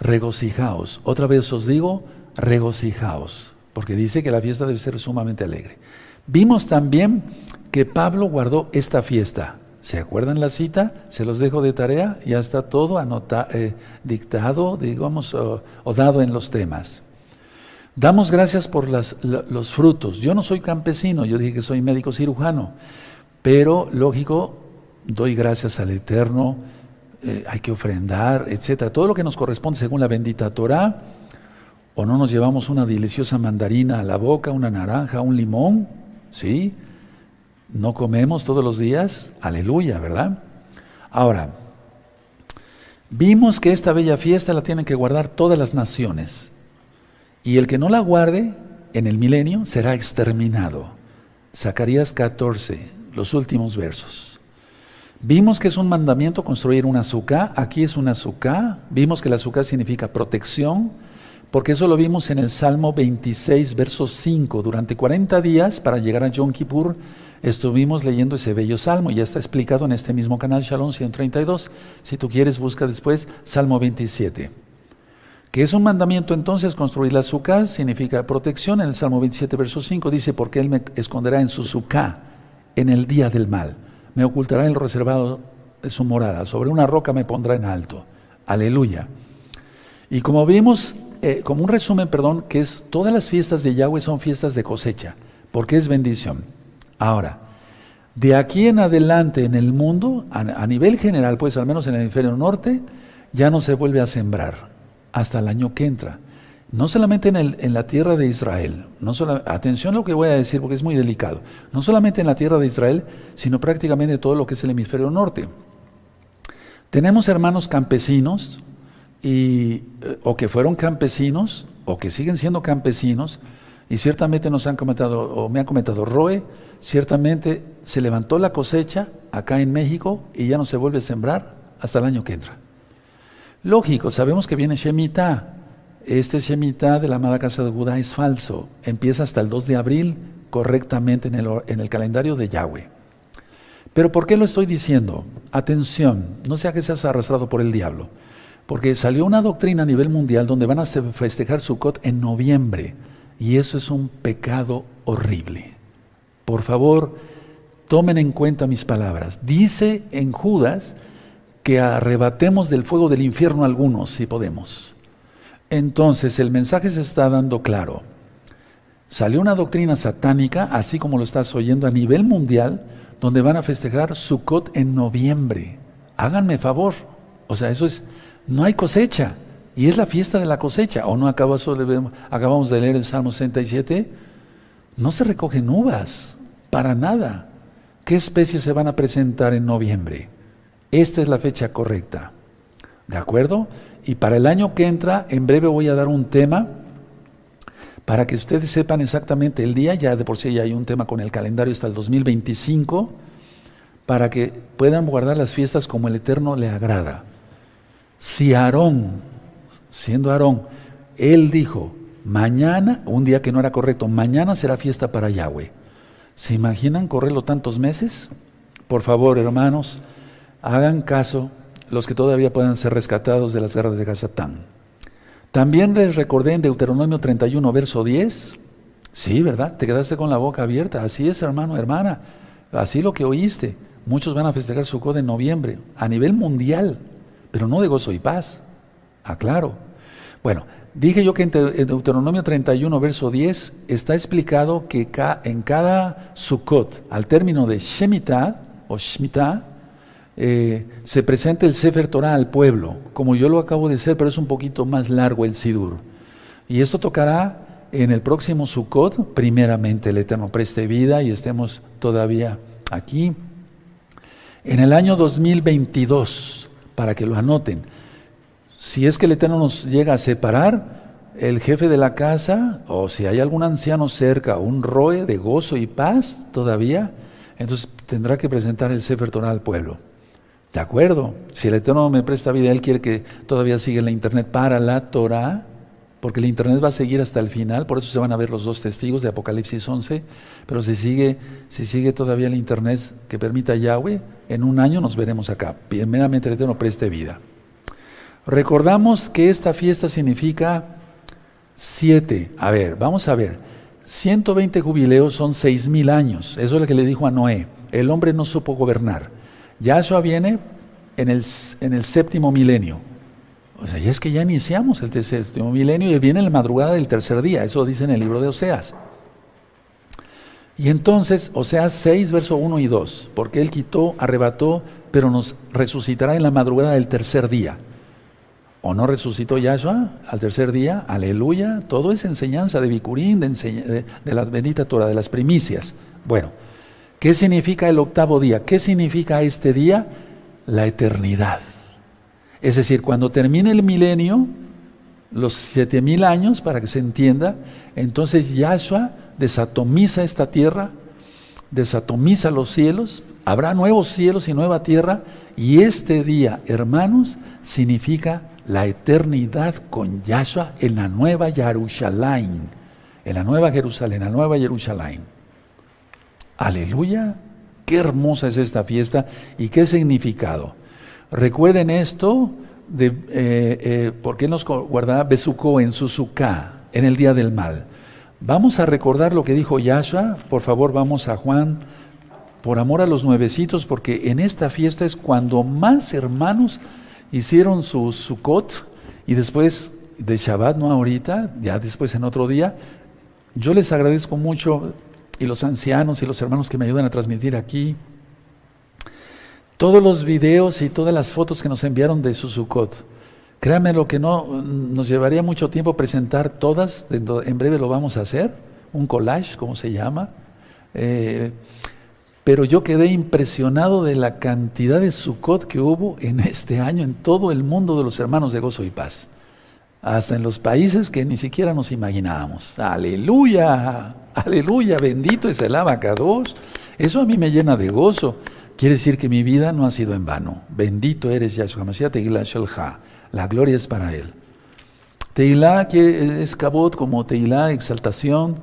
regocijaos. Otra vez os digo, regocijaos, porque dice que la fiesta debe ser sumamente alegre. Vimos también que Pablo guardó esta fiesta. ¿Se acuerdan la cita? Se los dejo de tarea, ya está todo anota, eh, dictado, digamos, o, dado en los temas. Damos gracias por los frutos. Yo no soy campesino, yo dije que soy médico cirujano, pero lógico, doy gracias al Eterno, eh, hay que ofrendar, etcétera. Todo lo que nos corresponde según la bendita Torah, o no nos llevamos una deliciosa mandarina a la boca, una naranja, un limón, ¿sí? no comemos todos los días, aleluya, ¿verdad? Ahora, vimos que esta bella fiesta la tienen que guardar todas las naciones. Y el que no la guarde en el milenio será exterminado. Zacarías 14, los últimos versos. Vimos que es un mandamiento construir un azúcar, aquí es un azúcar, vimos que el azúcar significa protección, porque eso lo vimos en el Salmo 26, verso 5. Durante 40 días, para llegar a Yom Kippur, estuvimos leyendo ese bello salmo, ya está explicado en este mismo canal, Shalom 132. Si tú quieres, busca después Salmo 27. Que es un mandamiento entonces construir la azúcar, significa protección. En el Salmo 27, verso 5 dice, porque Él me esconderá en su sucá en el día del mal. Me ocultará en lo reservado de su morada. Sobre una roca me pondrá en alto. Aleluya. Y como vimos, eh, como un resumen, perdón, que es todas las fiestas de Yahweh son fiestas de cosecha, porque es bendición. Ahora, de aquí en adelante en el mundo, a, nivel general, pues al menos en el hemisferio norte, ya no se vuelve a sembrar hasta el año que entra. No solamente en, la tierra de Israel, no atención a lo que voy a decir porque es muy delicado, no solamente en la tierra de Israel, sino prácticamente todo lo que es el hemisferio norte. Tenemos hermanos campesinos, y, eh, o que fueron campesinos, o que siguen siendo campesinos, y ciertamente nos han comentado, o me han comentado, Roe, ciertamente se levantó la cosecha acá en México y ya no se vuelve a sembrar hasta el año que entra. Lógico, sabemos que viene Shemitah. Este Shemitah de la amada casa de Buda es falso. Empieza hasta el 2 de abril correctamente en el, en el calendario de Yahweh. Pero ¿por qué lo estoy diciendo? Atención, no sea que seas arrastrado por el diablo. Porque salió una doctrina a nivel mundial donde van a festejar Sukkot en noviembre. Y eso es un pecado horrible. Por favor, tomen en cuenta mis palabras. Dice en Judas que arrebatemos del fuego del infierno algunos, si podemos. Entonces, el mensaje se está dando claro. Salió una doctrina satánica, así como lo estás oyendo a nivel mundial, donde van a festejar Sukkot en noviembre. Háganme favor. O sea, eso es, no hay cosecha. Y es la fiesta de la cosecha. ¿O no acabamos de leer el Salmo 67? No se recogen uvas, para nada. ¿Qué especies se van a presentar en noviembre? Esta es la fecha correcta. ¿De acuerdo? y para el año que entra, en breve voy a dar un tema para que ustedes sepan exactamente el día, ya de por sí ya hay un tema con el calendario hasta el 2025, para que puedan guardar las fiestas como el Eterno le agrada. Si Aarón, siendo Aarón, él dijo, mañana, un día que no era correcto, mañana será fiesta para Yahweh. ¿Se imaginan correrlo tantos meses? Por favor, hermanos, hagan caso los que todavía puedan ser rescatados de las guerras de Gazatán. También les recordé en Deuteronomio 31, verso 10. Sí, ¿verdad? Te quedaste con la boca abierta. Así es, hermano, hermana. Así lo que oíste. Muchos van a festejar su en noviembre, a nivel mundial, pero no de gozo y paz. Aclaro. Bueno, dije yo que en Deuteronomio 31, verso 10, está explicado que en cada Sukkot, al término de Shemitah o Shemitah, eh, se presenta el Sefer Torah al pueblo, como yo lo acabo de hacer, pero es un poquito más largo el Sidur. Y esto tocará en el próximo Sukkot, primeramente el Eterno preste vida y estemos todavía aquí. En el año 2022, para que lo anoten, si es que el Eterno nos llega a separar, el jefe de la casa, o si hay algún anciano cerca, un roe de gozo y paz todavía, entonces tendrá que presentar el Sefer Torah al pueblo. De acuerdo, si el Eterno me presta vida, Él quiere que todavía siga la internet para la Torah, porque el internet va a seguir hasta el final, por eso se van a ver los dos testigos de Apocalipsis 11, pero si sigue, si sigue todavía el internet que permita Yahweh, en un año nos veremos acá. Primeramente el Eterno preste vida. Recordamos que esta fiesta significa siete. A ver, vamos a ver. 120 jubileos son seis mil años. Eso es lo que le dijo a Noé. El hombre no supo gobernar. Yahshua viene en el, en el séptimo milenio. O sea, ya es que ya iniciamos el séptimo milenio y viene en la madrugada del tercer día. Eso dice en el libro de Oseas. Y entonces, Oseas 6, verso 1 y 2, porque Él quitó, arrebató, pero nos resucitará en la madrugada del tercer día. ¿O no resucitó Yahshua al tercer día? Aleluya. Todo es enseñanza de Bicurín, de, de, de la bendita Torah, de las primicias. Bueno, ¿Qué significa el octavo día? ¿Qué significa este día? La eternidad. Es decir, cuando termine el milenio, los siete mil años, para que se entienda, entonces Yahshua desatomiza esta tierra, desatomiza los cielos, habrá nuevos cielos y nueva tierra, y este día, hermanos, significa la eternidad con Yahshua en la nueva Jerusalén, en la nueva Jerusalén, la nueva Jerusalén. Aleluya. Qué hermosa es esta fiesta y qué significado. Recuerden esto de eh, eh, por qué nos guardaba Besuco en Suzuka, en el día del mal. Vamos a recordar lo que dijo Yahshua. Por favor, vamos a Juan, por amor a los nuevecitos, porque en esta fiesta es cuando más hermanos hicieron su Sukkot y después de Shabbat, no ahorita, ya después en otro día. Yo les agradezco mucho y los ancianos y los hermanos que me ayudan a transmitir aquí. Todos los videos y todas las fotos que nos enviaron de Susukot. Créanme lo que no nos llevaría mucho tiempo presentar todas, en breve lo vamos a hacer, un collage, como se llama. Eh, pero yo quedé impresionado de la cantidad de Sukkot que hubo en este año en todo el mundo de los hermanos de gozo y paz. Hasta en los países que ni siquiera nos imaginábamos. Aleluya. Aleluya, bendito es el abacados. Eso a mí me llena de gozo. Quiere decir que mi vida no ha sido en vano. Bendito eres Yahshua Mashiach Teilá Shelha. La gloria es para Él. Teilá que es cabot como Teilá, exaltación.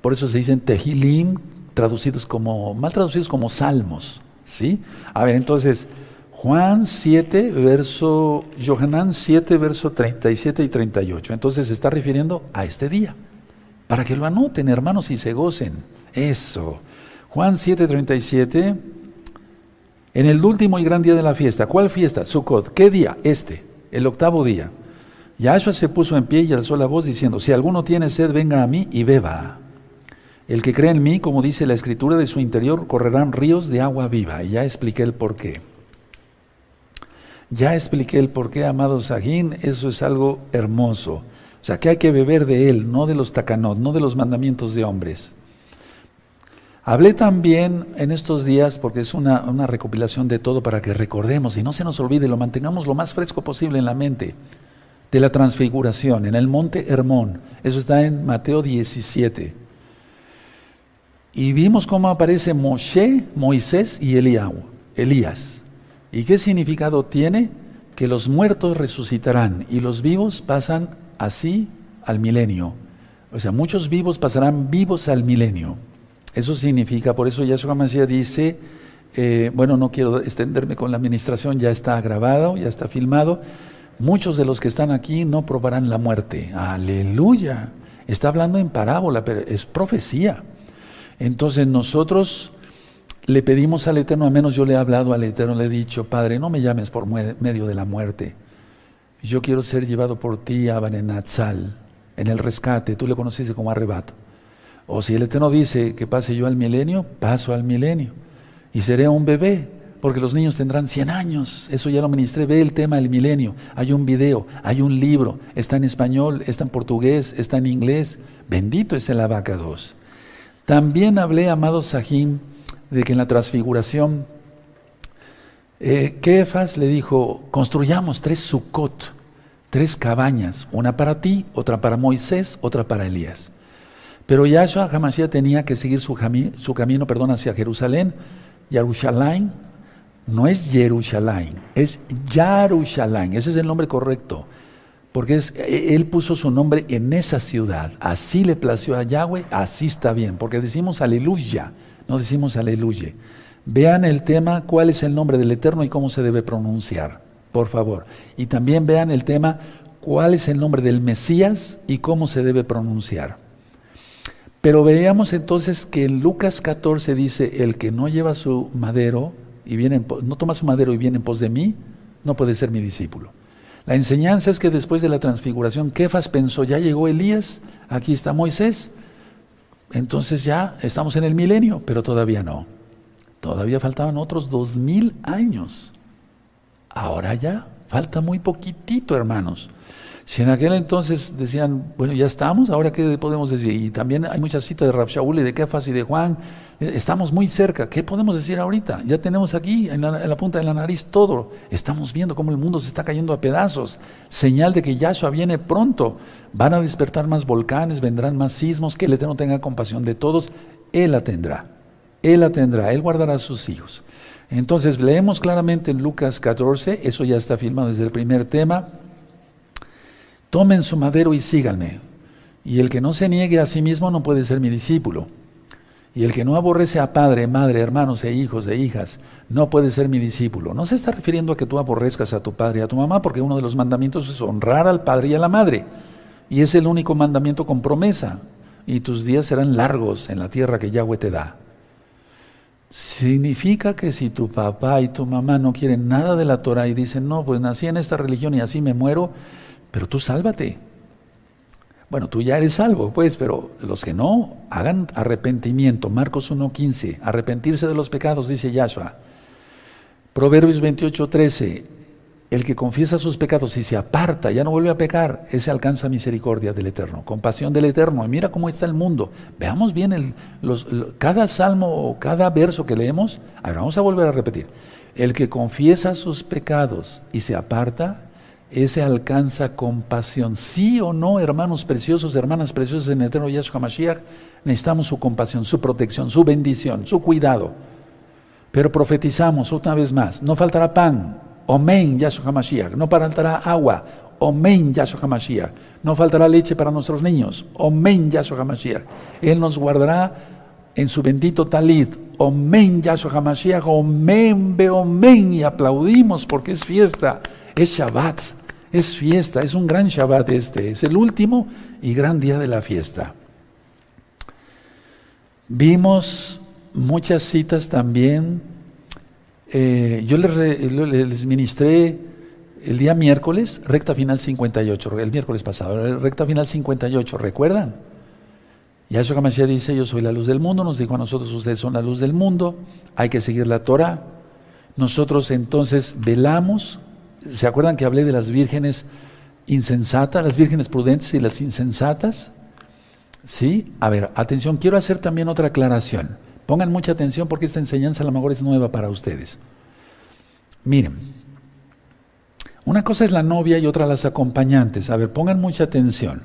Por eso se dicen Tehilim, traducidos como, mal traducidos como salmos. ¿Sí? A ver, entonces, Juan 7, verso, Johanán 7, verso 37 y 38. Entonces se está refiriendo a este día para que lo anoten, hermanos, y se gocen. Eso. Juan 7:37, en el último y gran día de la fiesta. ¿Cuál fiesta? Sukkot. ¿Qué día? Este, el octavo día. Yahshua se puso en pie y alzó la voz diciendo, si alguno tiene sed, venga a mí y beba. El que cree en mí, como dice la escritura, de su interior correrán ríos de agua viva. Y ya expliqué el por qué. Ya expliqué el por qué, amado Sajín, eso es algo hermoso. O sea, que hay que beber de Él, no de los tacanot, no de los mandamientos de hombres. Hablé también en estos días, porque es una, una, recopilación de todo para que recordemos y no se nos olvide, lo mantengamos lo más fresco posible en la mente. de la transfiguración en el monte Hermón. Eso está en Mateo 17. Y vimos cómo aparece Moshe, Moisés y Elías. ¿Y qué significado tiene? Que los muertos resucitarán y los vivos pasan así al milenio. O sea, muchos vivos pasarán vivos al milenio. Eso significa, por eso Yahshua Mashiach dice, eh, bueno, no quiero extenderme con la administración, ya está grabado, ya está filmado. Muchos de los que están aquí no probarán la muerte. Aleluya. Está hablando en parábola, pero es profecía. Entonces nosotros le pedimos al Eterno, al menos yo le he hablado al Eterno, le he dicho, Padre, no me llames por medio de la muerte. Yo quiero ser llevado por ti a Banenatzal, en el rescate, tú le conociste como arrebato. O si el Eterno dice que pase yo al milenio, paso al milenio. Y seré un bebé, porque los niños tendrán 100 años. Eso ya lo ministré. Ve el tema del milenio. Hay un video, hay un libro. Está en español, está en portugués, está en inglés. Bendito es el abaca 2. También hablé, amado Sahim, de que en la transfiguración, eh, Kefas le dijo, construyamos tres sukkot, tres cabañas, una para ti, otra para Moisés, otra para Elías. Pero Yahshua Hamashiach tenía que seguir su, camino perdón, hacia Jerusalén, Jerusalén, no es Jerusalén, es Yarushalayim, ese es el nombre correcto porque e, él puso su nombre en esa ciudad. Así le plació a Yahweh, así está bien, porque decimos aleluya, no decimos aleluya. Vean el tema, cuál es el nombre del Eterno y cómo se debe pronunciar, por favor. Y también vean el tema, cuál es el nombre del Mesías y cómo se debe pronunciar. Pero veamos entonces que en Lucas 14 dice, el que no lleva su madero y viene no toma su madero y viene en pos de mí, no puede ser mi discípulo. La enseñanza es que después de la transfiguración, Kefas pensó, ya llegó Elías, aquí está Moisés, entonces ya estamos en el milenio, pero todavía no. Todavía faltaban otros dos mil años. Ahora ya, falta muy poquitito, hermanos. Si en aquel entonces decían, bueno, ya estamos, ahora qué podemos decir? Y también hay muchas citas de Rab Shaul y de Kefas y de Juan, eh, estamos muy cerca. ¿Qué podemos decir ahorita? Ya tenemos aquí en la, punta de la nariz todo. Estamos viendo cómo el mundo se está cayendo a pedazos. Señal de que Yahshua viene pronto. Van a despertar más volcanes, vendrán más sismos. Que el Eterno tenga compasión de todos. Él la tendrá. Él la tendrá. Él guardará a sus hijos. Entonces leemos claramente en Lucas 14, eso ya está filmado desde el primer tema. Tomen su madero y síganme. Y el que no se niegue a sí mismo no puede ser mi discípulo. Y el que no aborrece a padre, madre, hermanos e hijos e hijas, no puede ser mi discípulo. No se está refiriendo a que tú aborrezcas a tu padre y a tu mamá, porque uno de los mandamientos es honrar al padre y a la madre. Y es el único mandamiento con promesa. Y tus días serán largos en la tierra que Yahweh te da. Significa que si tu papá y tu mamá no quieren nada de la Torah y dicen, no, pues nací en esta religión y así me muero, pero tú sálvate. Bueno, tú ya eres salvo, pues, pero los que no, hagan arrepentimiento. Marcos 1.15, arrepentirse de los pecados, dice Yahshua. Proverbios 28.13, el que confiesa sus pecados y se aparta, ya no vuelve a pecar, ese alcanza misericordia del Eterno, compasión del Eterno. Y mira cómo está el mundo. Veamos bien el, cada salmo o cada verso que leemos. A ver, vamos a volver a repetir. El que confiesa sus pecados y se aparta, ese alcanza compasión. Sí o no, hermanos preciosos, hermanas preciosas en el eterno Yahshua Mashiach, necesitamos su compasión, su protección, su bendición, su cuidado. Pero profetizamos otra vez más, no faltará pan, omen Yahshua Mashiach, no faltará agua, omen Yahshua Mashiach, no faltará leche para nuestros niños, omen Yahshua Mashiach. Él nos guardará en su bendito talit, omen Yahshua Mashiach, omen, be omen, y aplaudimos porque es fiesta, es Shabbat. Es fiesta, es un gran Shabbat este, es el último y gran día de la fiesta. Vimos muchas citas también. Eh, yo les, ministré el día miércoles, recta final 58, el miércoles pasado, recta final 58, ¿recuerdan? Yahshua Hamashiach dice, yo soy la luz del mundo, nos dijo a nosotros, ustedes son la luz del mundo, hay que seguir la Torah. Nosotros entonces velamos ¿Se acuerdan que hablé de las vírgenes insensatas, las vírgenes prudentes y las insensatas? Sí, a ver, atención, quiero hacer también otra aclaración. Pongan mucha atención porque esta enseñanza a lo mejor es nueva para ustedes. Miren, Una cosa es la novia y otra las acompañantes. A ver, pongan mucha atención.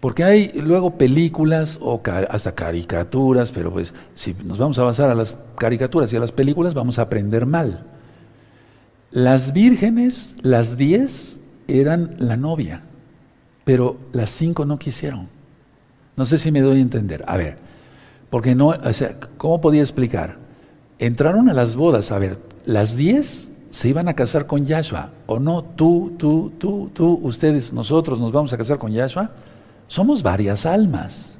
Porque hay luego películas o hasta caricaturas, pero pues si nos vamos a basar a las caricaturas y a las películas vamos a aprender mal. Las vírgenes, las diez, eran la novia, pero las cinco no quisieron. No sé si me doy a entender. A ver, porque no, o sea, ¿cómo podía explicar? Entraron a las bodas, a ver, las diez se iban a casar con Yahshua, o no, tú, tú, tú, tú, ustedes, nosotros nos vamos a casar con Yahshua. Somos varias almas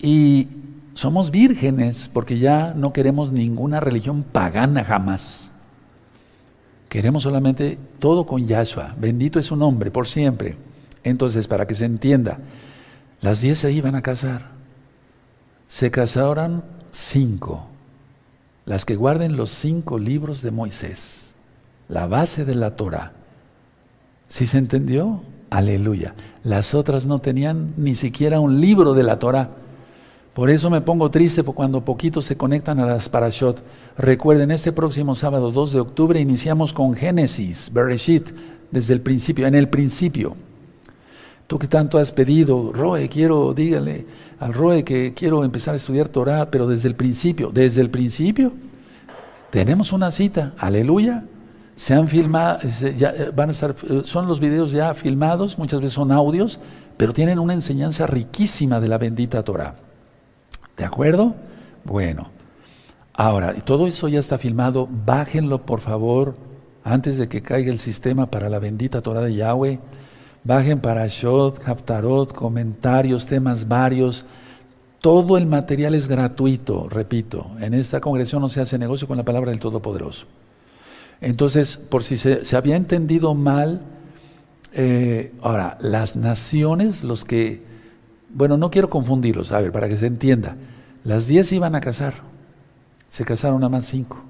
y somos vírgenes porque ya no queremos ninguna religión pagana jamás. Queremos solamente todo con Yahshua. Bendito es su nombre por siempre. Entonces, para que se entienda, las diez se iban a casar. Se casaron cinco. Las que guarden los cinco libros de Moisés, la base de la Torah. ¿Sí se entendió? Aleluya. Las otras no tenían ni siquiera un libro de la Torah. Por eso me pongo triste cuando poquitos se conectan a las parashot. Recuerden, este próximo sábado 2 de octubre iniciamos con Génesis, Bereshit, desde el principio, en el principio. Tú que tanto has pedido, Roe, quiero, dígale al Roe que quiero empezar a estudiar Torah, pero desde el principio, desde el principio, tenemos una cita, aleluya. Se han filmado, eh, van a estar, eh, son los videos ya filmados, muchas veces son audios, pero tienen una enseñanza riquísima de la bendita Torah. ¿De acuerdo? Bueno. Ahora, todo eso ya está filmado, bájenlo por favor antes de que caiga el sistema para la bendita Torah de Yahweh. Bajen para Shot, Haftarot, comentarios, temas varios. Todo el material es gratuito, repito. En esta congregación no se hace negocio con la palabra del Todopoderoso. Entonces, por si se, había entendido mal, eh, ahora, las naciones, los que, bueno, no quiero confundirlos, a ver, para que se entienda, las diez iban a casar, se casaron a más cinco,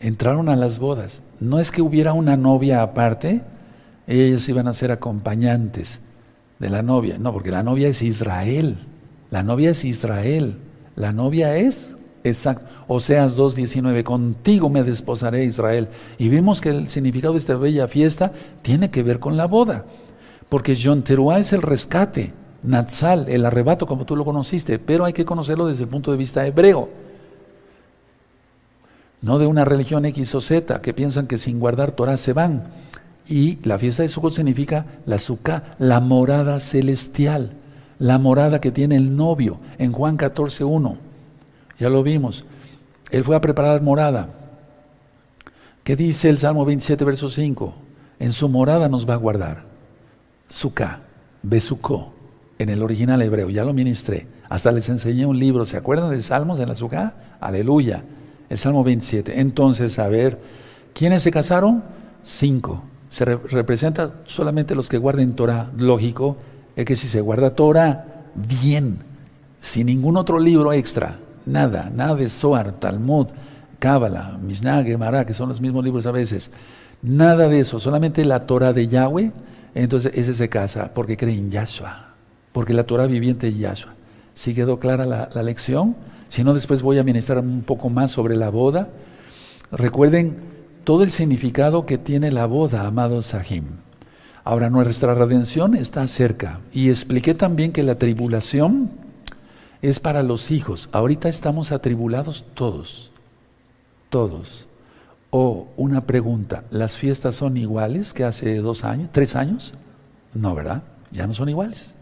entraron a las bodas, no es que hubiera una novia aparte, ellas iban a ser acompañantes de la novia, no, porque la novia es Israel, la novia es Israel, la novia es Exacto. Oseas 2.19, contigo me desposaré Israel. Y vimos que el significado de esta bella fiesta tiene que ver con la boda. Porque Yom Teruah es el rescate, Natsal, el arrebato como tú lo conociste, pero hay que conocerlo desde el punto de vista hebreo. No de una religión X o Z que piensan que sin guardar Torah se van. Y la fiesta de Sukkot significa la Sukkah, la morada celestial, la morada que tiene el novio en Juan 14.1. Ya lo vimos. Él fue a preparar morada. ¿Qué dice el Salmo 27, verso 5? En su morada nos va a guardar. Suká, Besuko, en el original hebreo. Ya lo ministré. Hasta les enseñé un libro. ¿Se acuerdan de Salmos en la Suká? Aleluya. El Salmo 27. Entonces, a ver, ¿quiénes se casaron? Cinco. Se representa solamente los que guarden Torah. Lógico, es que si se guarda Torah, bien, sin ningún otro libro extra, Nada, nada de Zohar, Talmud, Cábala, Mishnah, Gemara, que son los mismos libros a veces. Nada de eso, solamente la Torah de Yahweh. Entonces ese se casa porque cree en Yahshua, porque la Torah viviente es Yahshua. ¿Sí quedó clara la, lección? Si no, después voy a ministrar un poco más sobre la boda. Recuerden todo el significado que tiene la boda, amados Sahim. Ahora, nuestra redención está cerca. Y expliqué también que la tribulación es para los hijos. Ahorita estamos atribulados todos, todos. O una pregunta, ¿las fiestas son iguales que hace dos años, tres años? No, ¿verdad? Ya no son iguales.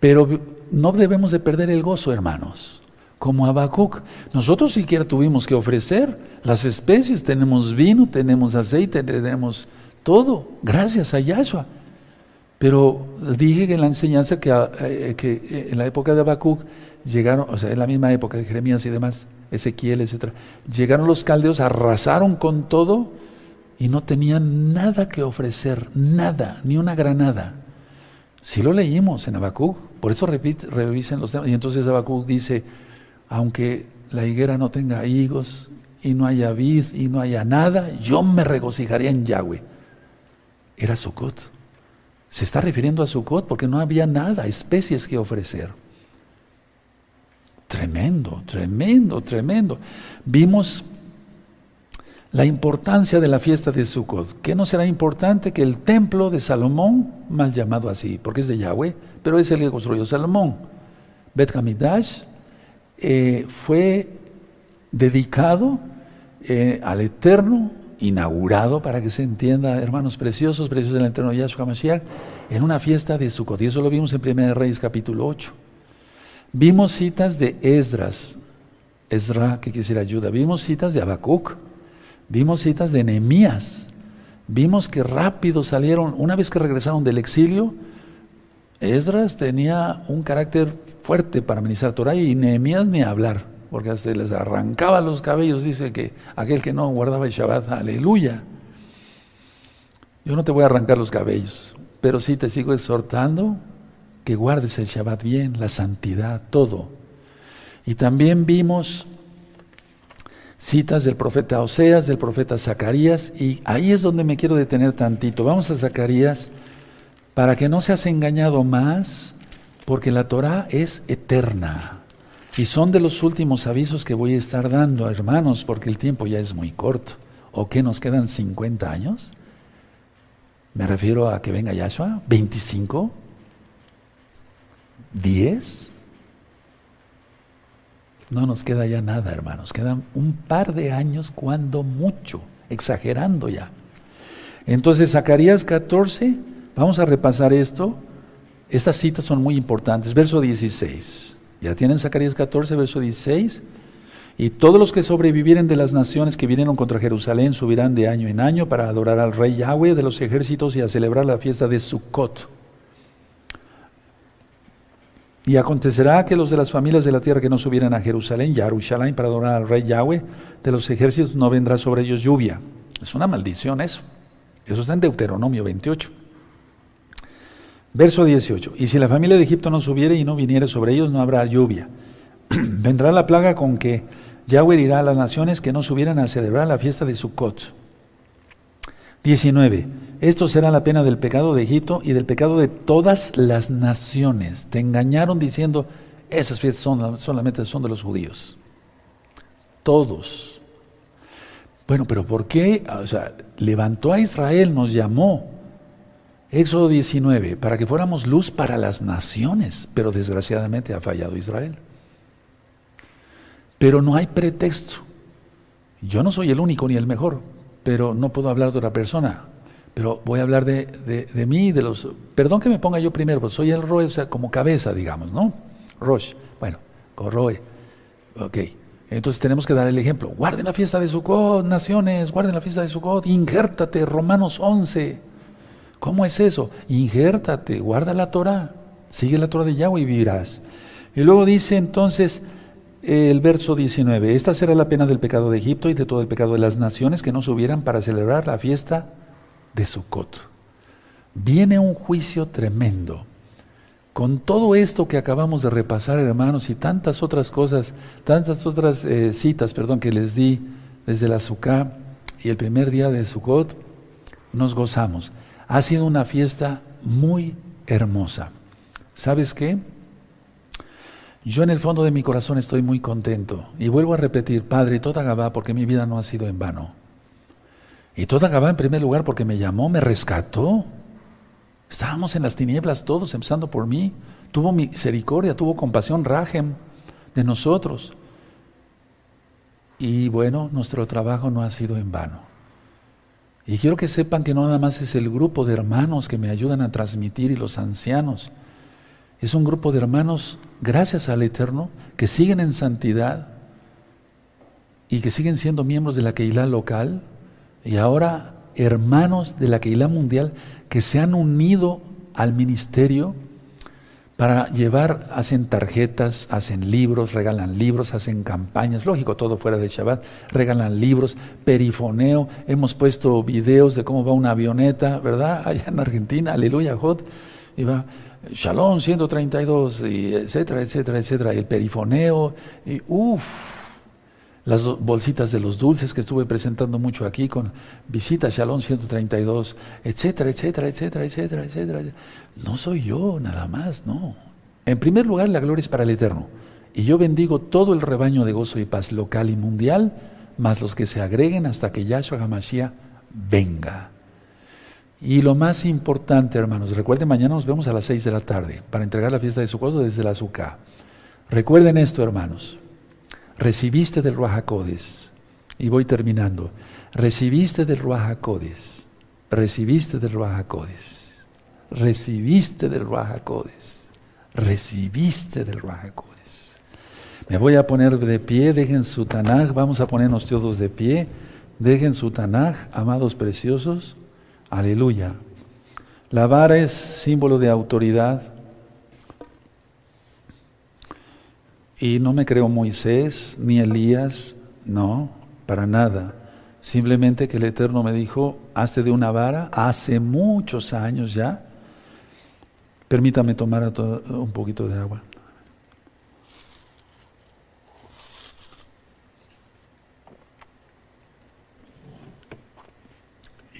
Pero no debemos de perder el gozo, hermanos. Como Habacuc, nosotros siquiera tuvimos que ofrecer las especies, tenemos vino, tenemos aceite, tenemos todo, gracias a Yahshua. Pero dije en la enseñanza que, eh, eh, en la época de Habacuc llegaron, o sea, en la misma época de Jeremías y demás, Ezequiel, etc., llegaron los caldeos, arrasaron con todo y no tenían nada que ofrecer, nada, ni una granada. Si lo leímos en Habacuc, por eso revisen los temas. Y entonces Habacuc dice, aunque la higuera no tenga higos y no haya vid y no haya nada, yo me regocijaría en Yahweh. Era Sukkot. Se está refiriendo a Sukkot porque no había nada, especies que ofrecer. Tremendo, tremendo, tremendo. Vimos la importancia de la fiesta de Sukkot. ¿Qué no será importante que el templo de Salomón, mal llamado así, porque es de Yahweh, pero es el que construyó Salomón, Bet Hamidash, eh, fue dedicado eh, al Eterno, inaugurado, para que se entienda, hermanos preciosos, preciosos del Eterno Yahshua Mashiach, en una fiesta de Sukkot. Y eso lo vimos en 1 Reyes capítulo 8. Vimos citas de Esdras, Ezra, que quisiera ayuda. Vimos citas de Habacuc, vimos citas de Nehemías. Vimos que rápido salieron, una vez que regresaron del exilio, Esdras tenía un carácter fuerte para ministrar Torah y Nehemías ni hablar, porque hasta les arrancaba los cabellos, dice que aquel que no guardaba el Shabbat, aleluya. Yo no te voy a arrancar los cabellos, pero sí te sigo exhortando que guardes el Shabbat bien, la santidad, todo. Y también vimos citas del profeta Oseas, del profeta Zacarías, y ahí es donde me quiero detener tantito. Vamos a Zacarías para que no seas engañado más, porque la Torah es eterna. Y son de los últimos avisos que voy a estar dando, hermanos, porque el tiempo ya es muy corto. ¿O qué nos quedan 50 años? Me refiero a que venga Yahshua, 25, 10. No nos queda ya nada, hermanos. Quedan un par de años, cuando mucho, exagerando ya. Entonces, Zacarías 14, vamos a repasar esto. Estas citas son muy importantes. Verso 16. Ya tienen Zacarías 14, verso 16. Y todos los que sobrevivieren de las naciones que vinieron contra Jerusalén subirán de año en año para adorar al rey Yahweh de los ejércitos y a celebrar la fiesta de Sukkot. Y acontecerá que los de las familias de la tierra que no subieran a Jerusalén, Yarushalayim, para adorar al rey Yahweh de los ejércitos, no vendrá sobre ellos lluvia. Es una maldición eso. Eso está en Deuteronomio 28. Verso 18. Y si la familia de Egipto no subiere y no viniere sobre ellos, no habrá lluvia. vendrá la plaga con que Yahweh dirá a las naciones que no subieran a celebrar la fiesta de Sukkot. 19. Esto será la pena del pecado de Egipto y del pecado de todas las naciones. Te engañaron diciendo, esas fiestas son, solamente son de los judíos. Todos. Bueno, pero ¿por qué? O sea, levantó a Israel, nos llamó. Éxodo 19, para que fuéramos luz para las naciones, pero desgraciadamente ha fallado Israel. Pero no hay pretexto. Yo no soy el único ni el mejor pero no puedo hablar de otra persona. Pero voy a hablar de, de, mí, de los... Perdón que me ponga yo primero, pues soy el Roe, o sea, como cabeza, digamos, ¿no? Rosh, bueno, con Roe. Ok, entonces tenemos que dar el ejemplo. Guarden la fiesta de Sukkot, naciones, guarden la fiesta de Sukkot, injértate, Romanos 11. ¿Cómo es eso? Injértate, guarda la Torah, sigue la Torah de Yahweh y vivirás. Y luego dice entonces, el verso 19. Esta será la pena del pecado de Egipto y de todo el pecado de las naciones que no subieran para celebrar la fiesta de Sukkot. Viene un juicio tremendo. Con todo esto que acabamos de repasar, hermanos, y tantas otras cosas, tantas otras eh, citas, perdón, que les di desde la Sukkah y el primer día de Sukkot, nos gozamos. Ha sido una fiesta muy hermosa. ¿Sabes qué? Yo en el fondo de mi corazón estoy muy contento. Y vuelvo a repetir, Padre, toda Gabá, porque mi vida no ha sido en vano. Y toda Gabá en primer lugar porque me llamó, me rescató. Estábamos en las tinieblas todos, empezando por mí. Tuvo misericordia, tuvo compasión, Rajem, de nosotros. Y bueno, nuestro trabajo no ha sido en vano. Y quiero que sepan que no nada más es el grupo de hermanos que me ayudan a transmitir y los ancianos. Es un grupo de hermanos, gracias al Eterno, que siguen en santidad y que siguen siendo miembros de la Keilah local y ahora hermanos de la Keilah mundial que se han unido al ministerio para llevar, hacen tarjetas, hacen libros, regalan libros, hacen campañas, lógico, todo fuera de Shabbat, regalan libros, perifoneo, hemos puesto videos de cómo va una avioneta, ¿verdad? Allá en Argentina, aleluya, Jod, y va, Shalom 132, y etcétera, etcétera, etcétera, el perifoneo, y uff, las bolsitas de los dulces que estuve presentando mucho aquí con visita Shalom 132, etcétera, etcétera, etcétera, etcétera, etcétera. No soy yo nada más, no. En primer lugar, la gloria es para el Eterno. Y yo bendigo todo el rebaño de gozo y paz local y mundial más los que se agreguen hasta que Yahshua HaMashiach venga. Y lo más importante, hermanos, recuerden, mañana nos vemos a las 6 de la tarde para entregar la fiesta de su desde la azúcar. Recuerden esto, hermanos. Recibiste del Ruajacodes. Y voy terminando. Recibiste del Ruajacodes. Recibiste del Ruajacodes. Recibiste del Ruajacodes. Recibiste del Ruajacodes. Me voy a poner de pie, dejen su Tanaj, vamos a ponernos todos de pie. Dejen su Tanaj, amados preciosos. Aleluya. La vara es símbolo de autoridad. Y no me creo Moisés ni Elías, no, para nada. Simplemente que el Eterno me dijo, hazte de una vara, hace muchos años ya. Permítame tomar un poquito de agua.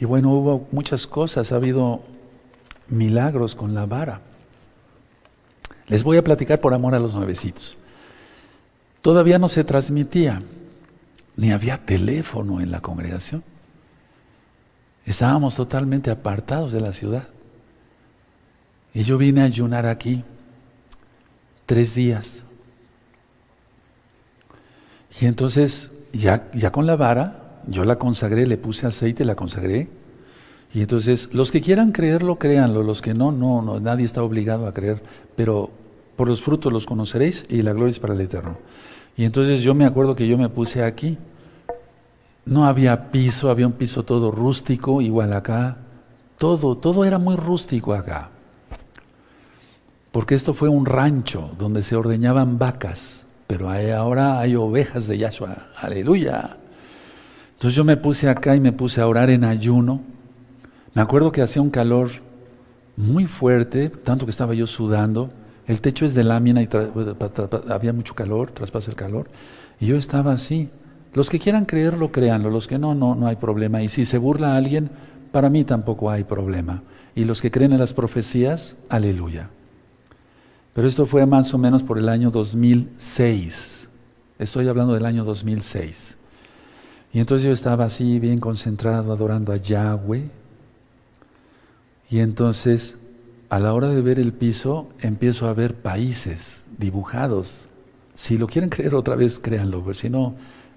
Y bueno, hubo muchas cosas, ha habido milagros con la vara. Les voy a platicar por amor a los nuevecitos. Todavía no se transmitía, ni había teléfono en la congregación. Estábamos totalmente apartados de la ciudad. Y yo vine a ayunar aquí tres días. Y entonces, ya, ya con la vara, yo la consagré, le puse aceite, la consagré. Y entonces, los que quieran creerlo, créanlo. Los que no, no, no, nadie está obligado a creer. Pero por los frutos los conoceréis y la gloria es para el Eterno. Y entonces yo me acuerdo que yo me puse aquí. No había piso, había un piso todo rústico, igual acá. Todo, todo era muy rústico acá. Porque esto fue un rancho donde se ordeñaban vacas. Pero ahora hay ovejas de Yahshua. Aleluya. Entonces yo me puse acá y me puse a orar en ayuno. Me acuerdo que hacía un calor muy fuerte, tanto que estaba yo sudando. El techo es de lámina y había mucho calor, traspasa el calor. Y yo estaba así. Los que quieran creerlo, créanlo. Los que no, no, no hay problema. Y si se burla a alguien, para mí tampoco hay problema. Y los que creen en las profecías, aleluya. Pero esto fue más o menos por el año 2006. Estoy hablando del año 2006. Y entonces yo estaba así, bien concentrado, adorando a Yahweh. Y entonces, a la hora de ver el piso, empiezo a ver países dibujados. Si lo quieren creer otra vez, créanlo, pero si no,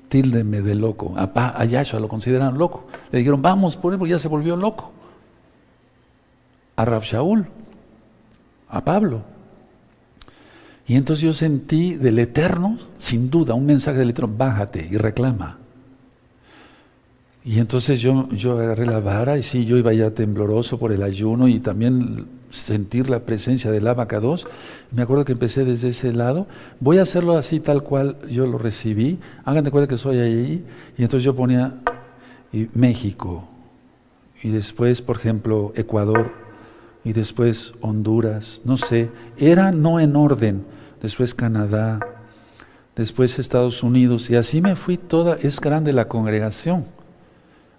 tíldenme de loco. A, a Yahshua lo consideran loco. Le dijeron, vamos por él, porque ya se volvió loco. A Rab Shaul, a Pablo. Y entonces yo sentí del Eterno, sin duda, un mensaje del Eterno, bájate y reclama. Y entonces yo, yo agarré la vara y sí, yo iba ya tembloroso por el ayuno y también sentir la presencia del abacados. Me acuerdo que empecé desde ese lado. Voy a hacerlo así tal cual yo lo recibí. Hagan de cuenta que soy ahí. Y entonces yo ponía México. Y después, por ejemplo, Ecuador. Y después Honduras. No sé. Era no en orden. Después Canadá. Después Estados Unidos. Y así me fui toda. Es grande la congregación.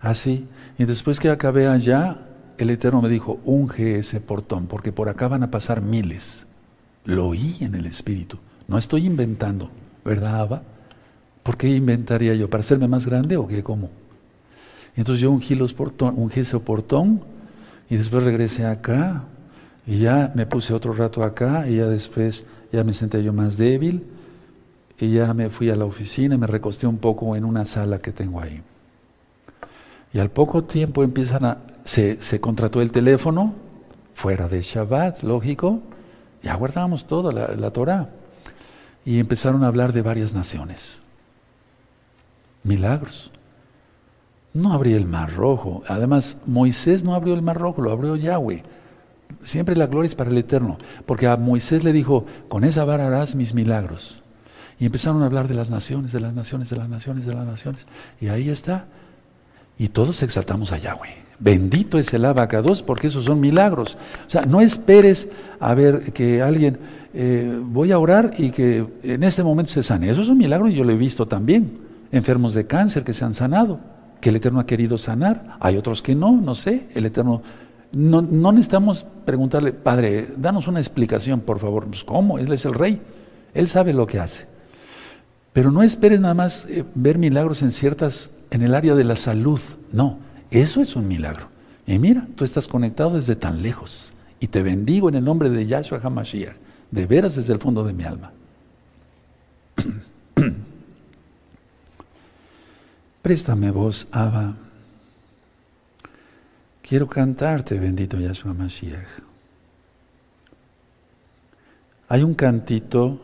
Así. Y después que acabé allá, el Eterno me dijo, unge ese portón, porque por acá van a pasar miles. Lo oí en el Espíritu. No estoy inventando, ¿verdad, Abba? ¿Por qué inventaría yo? ¿Para hacerme más grande o qué? ¿Cómo? Entonces yo ungí, los portón, ungí ese portón y después regresé acá y ya me puse otro rato acá y ya después ya me senté yo más débil y ya me fui a la oficina y me recosté un poco en una sala que tengo ahí. Y al poco tiempo empiezan a, se, contrató el teléfono, fuera de Shabbat, lógico, ya guardábamos todo, la, la Torah. Y empezaron a hablar de varias naciones. Milagros. No abrió el mar rojo. Además, Moisés no abrió el mar rojo, lo abrió Yahweh. Siempre la gloria es para el Eterno. Porque a Moisés le dijo, con esa vara harás mis milagros. Y empezaron a hablar de las naciones, de las naciones, de las naciones, de las naciones. Y ahí está y todos exaltamos a Yahweh. Bendito es el abacados porque esos son milagros. O sea, no esperes a ver que alguien, eh, voy a orar y que en este momento se sane. Eso es un milagro y yo lo he visto también. Enfermos de cáncer que se han sanado, que el Eterno ha querido sanar. Hay otros que no, no sé. El Eterno, no, no necesitamos preguntarle, Padre, danos una explicación, por favor. Pues, ¿Cómo? Él es el Rey. Él sabe lo que hace. Pero no esperes nada más eh, ver milagros en ciertas, en el área de la salud. No, eso es un milagro. Y mira, tú estás conectado desde tan lejos. Y te bendigo en el nombre de Yahshua HaMashiach, de veras desde el fondo de mi alma. Préstame voz, Abba. Quiero cantarte, bendito Yahshua Mashiach. Hay un cantito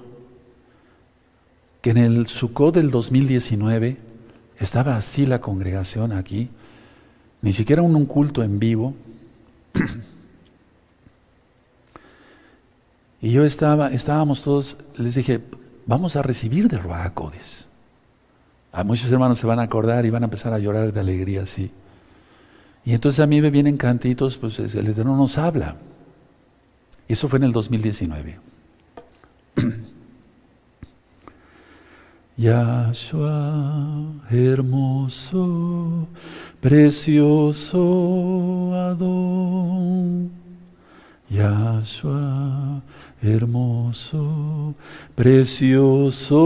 que en el Sukkot del 2019 estaba así la congregación aquí, ni siquiera un, un culto en vivo. y yo estaba, estábamos todos, les dije, vamos a recibir de Ruacodes. A muchos hermanos se van a acordar y van a empezar a llorar de alegría, sí. Y entonces a mí me vienen cantitos, pues el Eterno nos habla. Eso fue en el 2019. Yahshua, hermoso, precioso Adón. Yahshua, hermoso, precioso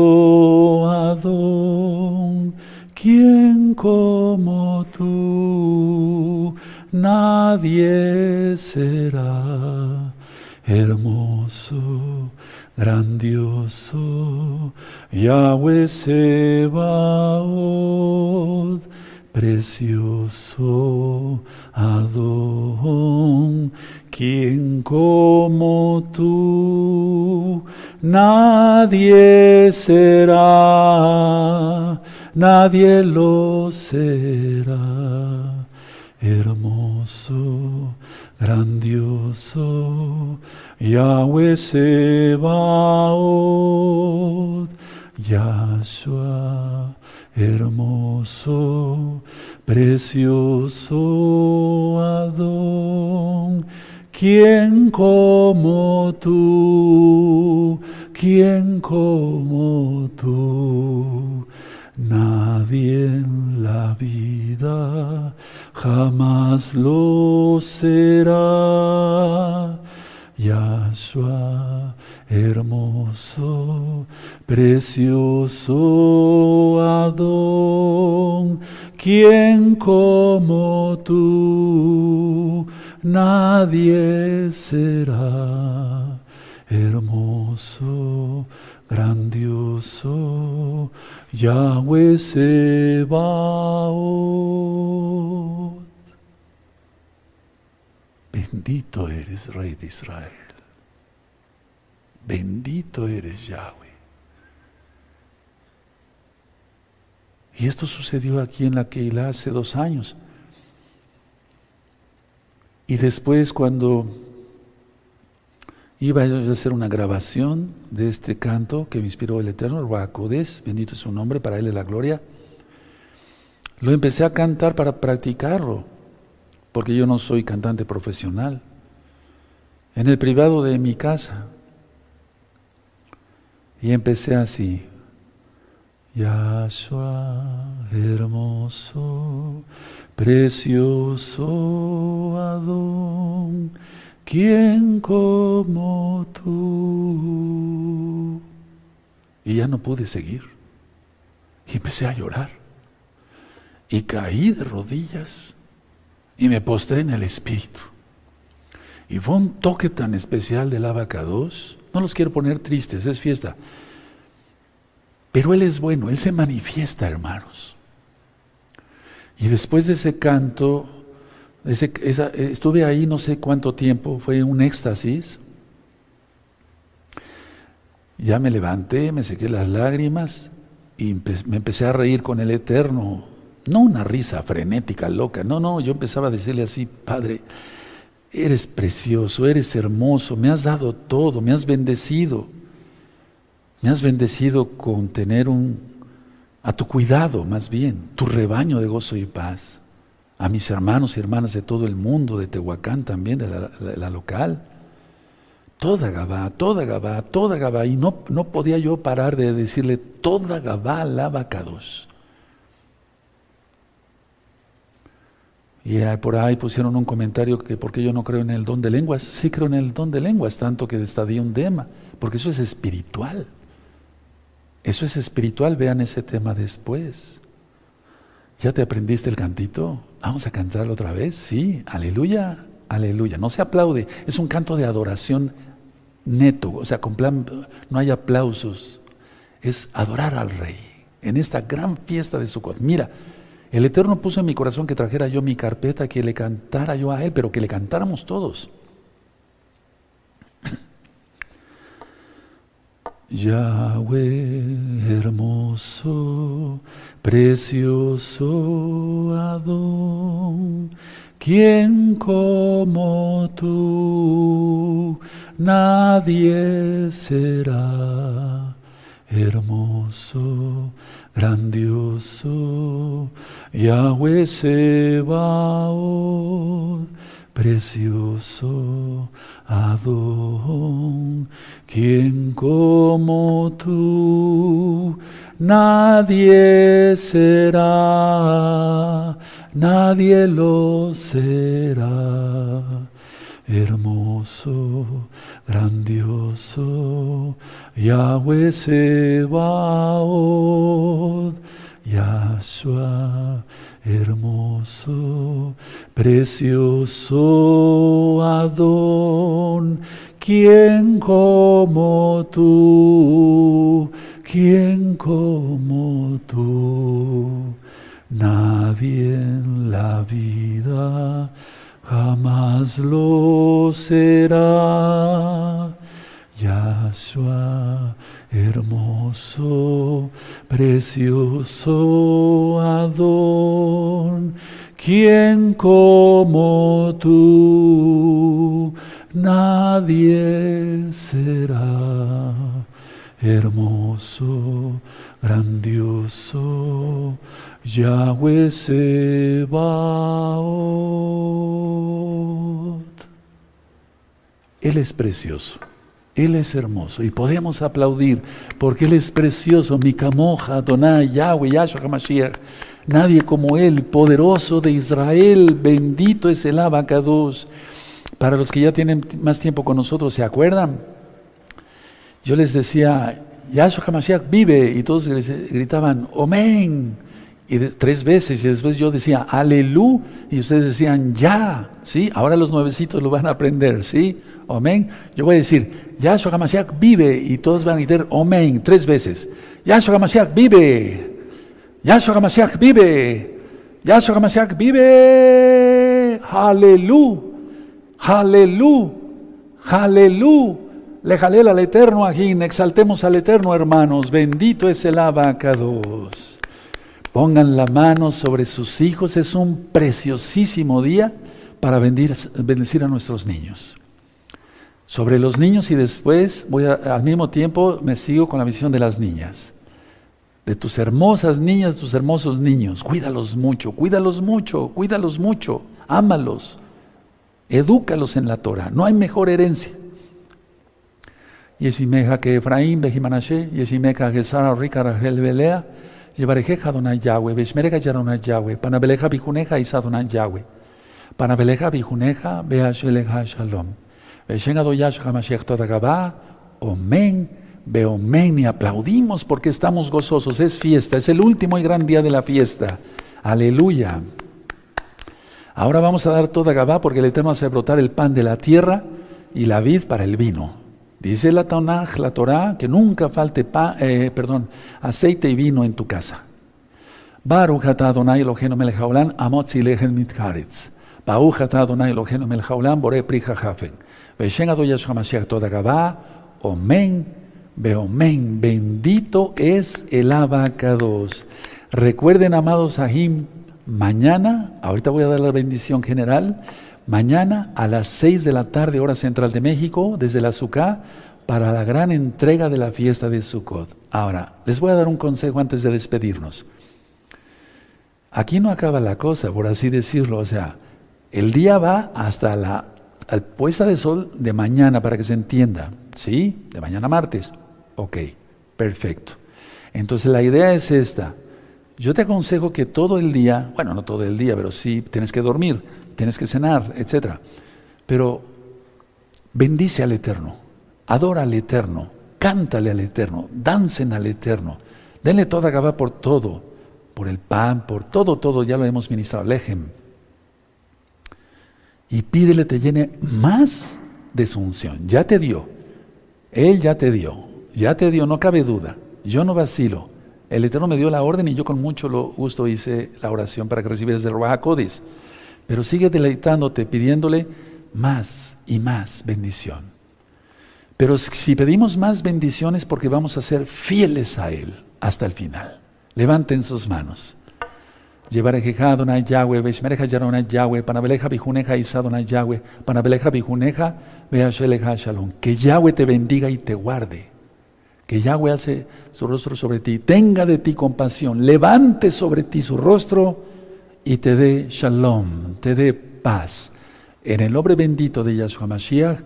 Adón. ¿Quién como tú? Nadie será hermoso grandioso, Yahweh Sebaot, precioso Adón, quien como tú, nadie será, nadie lo será, hermoso, grandioso, Yahweh Sebaot, Yahshua, hermoso, precioso Adón, ¿quién como tú? ¿Quién como tú? Nadie en la vida jamás lo será Yahshua, hermoso, precioso Adón, quien como tú nadie será, hermoso, grandioso, Yahweh Sebaot. Bendito eres, Rey de Israel. Bendito eres, Yahweh. Y esto sucedió aquí en la Keilah hace dos años. Y después cuando iba a hacer una grabación de este canto que me inspiró el Eterno, Ruacodes, bendito es su nombre, para él es la gloria, lo empecé a cantar para practicarlo porque yo no soy cantante profesional. En el privado de mi casa. Y empecé así. Yahshua, hermoso, precioso Adón, ¿quién como tú? Y ya no pude seguir. Y empecé a llorar. Y caí de rodillas y me postré en el Espíritu. Y fue un toque tan especial del abacados. No los quiero poner tristes, es fiesta. Pero Él es bueno, Él se manifiesta, hermanos. Y después de ese canto, estuve ahí no sé cuánto tiempo, fue un éxtasis. Ya me levanté, me sequé las lágrimas y me empecé a reír con el Eterno no una risa frenética, loca, no, no, yo empezaba a decirle así, Padre, eres precioso, eres hermoso, me has dado todo, me has bendecido, me has bendecido con tener un, a tu cuidado más bien, tu rebaño de gozo y paz, a mis hermanos y hermanas de todo el mundo, de Tehuacán también, de la, local. Toda Gabá, toda Gabá, toda Gabá. Y no, no podía yo parar de decirle, toda Gabá alaba Y por ahí pusieron un comentario que porque yo no creo en el don de lenguas. Sí creo en el don de lenguas, tanto que estadía un dema, porque eso es espiritual. Eso es espiritual, vean ese tema después. ¿Ya te aprendiste el cantito? Vamos a cantarlo otra vez. Sí, aleluya, aleluya. No se aplaude, es un canto de adoración neto, o sea, con plan, no hay aplausos. Es adorar al Rey en esta gran fiesta de Sukkot. Mira, el Eterno puso en mi corazón que trajera yo mi carpeta, que le cantara yo a Él, pero que le cantáramos todos. Yahweh hermoso, precioso Adón, quien como tú nadie será, hermoso, grandioso, Yahweh Sebaot, precioso Adón, quien como tú nadie será, nadie lo será. Hermoso, grandioso, Yahweh Sebaot, Yahshua hermoso, precioso Adón, ¿quién como tú? ¿Quién como tú? Nadie en la vida jamás lo será. Yahshua hermoso, precioso Adón, quien como tú nadie será. Hermoso, grandioso, Yahweh Sebaot. Él es precioso. Él es hermoso y podemos aplaudir porque Él es precioso. Mikamoja, Adonai, Yahweh, Yahshua HaMashiach. Nadie como Él, poderoso de Israel, bendito es el abacados. Para los que ya tienen más tiempo con nosotros, ¿se acuerdan? Yo les decía, Yahshua HaMashiach vive y todos gritaban, Amén y tres veces, y después yo decía, aleluya, y ustedes decían, ya, ¿sí? Ahora los nuevecitos lo van a aprender, ¿sí? Amén. Yo voy a decir, Yahshua HaMashiach vive, y todos van a decir, amén, tres veces. Yahshua HaMashiach vive, Yahshua HaMashiach vive, Yahshua HaMashiach vive, aleluya, aleluya, aleluya. Le jalel al Eterno, Ajín, exaltemos al Eterno, hermanos, bendito es el abacados. Pongan la mano sobre sus hijos. Es un preciosísimo día para bendecir a nuestros niños. Sobre los niños y después voy al mismo tiempo me sigo con la misión de las niñas. De tus hermosas niñas, tus hermosos niños. Cuídalos mucho, cuídalos mucho, cuídalos mucho. Ámalos. Edúcalos en la Torah. No hay mejor herencia. Yesimeja que Efraín, Bejimanashe, Yesimeja que Sara, Rica, Rachel, Belea. Llevarejeja Adonai Yahweh, Veshmereja Adonai Yahweh, Panabeleja Bijuneja Isadonai Yahweh, Panabeleja Bijuneja Beasheleja Shalom, Veshen Adoyash Hamashiach Todagabá, Omen, Beomen, y aplaudimos porque estamos gozosos, es fiesta, es el último y gran día de la fiesta, aleluya. Ahora vamos a dar toda Gabá porque el Eterno hace brotar el pan de la tierra y la vid para el vino. Dice la Tanaj, la Torah, que nunca falte pa, eh, perdón, aceite y vino en tu casa. Baruch atah Adonai Eloheinu melech haolam amot zilehen mitcharetz. Baruch atah Adonai bore pri hafen. Veshen Ado Yeshua toda gabá. Omen, beomen. Bendito es el abacados. Recuerden, amados Ahim, mañana, ahorita voy a dar la bendición general, mañana a las 6 de la tarde, hora central de México, desde la Sucá, para la gran entrega de la fiesta de Sukkot. Ahora, les voy a dar un consejo antes de despedirnos. Aquí no acaba la cosa, por así decirlo, o sea, el día va hasta la puesta de sol de mañana, para que se entienda, ¿sí? De mañana martes. Ok, perfecto. Entonces la idea es esta. Yo te aconsejo que todo el día, bueno, no todo el día, pero sí tienes que dormir, tienes que cenar, etc. Pero bendice al Eterno, adora al Eterno, cántale al Eterno, dancen al Eterno, denle toda Gabá por todo, por el pan, por todo, todo, ya lo hemos ministrado, lejem. Y pídele te llene más de su unción. Ya te dio, Él ya te dio, ya te dio, no cabe duda. Yo no vacilo. El Eterno me dio la orden y yo con mucho gusto hice la oración para que recibieras el Ruach Codis. Pero sigue deleitándote, pidiéndole más y más bendición. Pero si pedimos más bendiciones porque vamos a ser fieles a Él hasta el final. Levanten sus manos. Llevarejeja Adonai Yahweh, Veshmereja Yaronai Yahweh, Panabeleja Bijuneja Isadonai Yahweh, Panabeleja Bijuneja, Veasheleja Shalom. Que Yahweh te bendiga y te guarde. Que Yahweh alce su rostro sobre ti, tenga de ti compasión, levante sobre ti su rostro y te dé Shalom, te dé paz. En el nombre bendito de Yahshua Mashiach,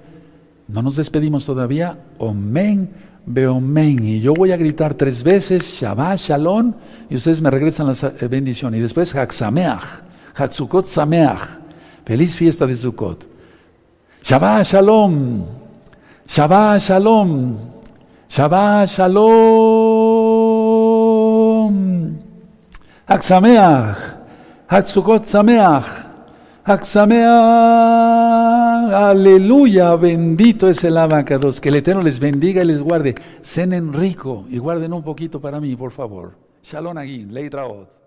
no nos despedimos todavía. Omen, beomen. Y yo voy a gritar tres veces, Shabbat, Shalom, y ustedes me regresan la eh, bendición. Y después, Haksameach, Haksukot Sameach. Feliz fiesta de Sukkot. Shabbat, Shalom. Shabbat, Shalom. Shabbat, Shalom. Haksukot Sameach. Aleluya, bendito es el abacados. Que el Eterno les bendiga y les guarde. Cenen rico y guarden un poquito para mí, por favor. Shalom aquí, Leitraot.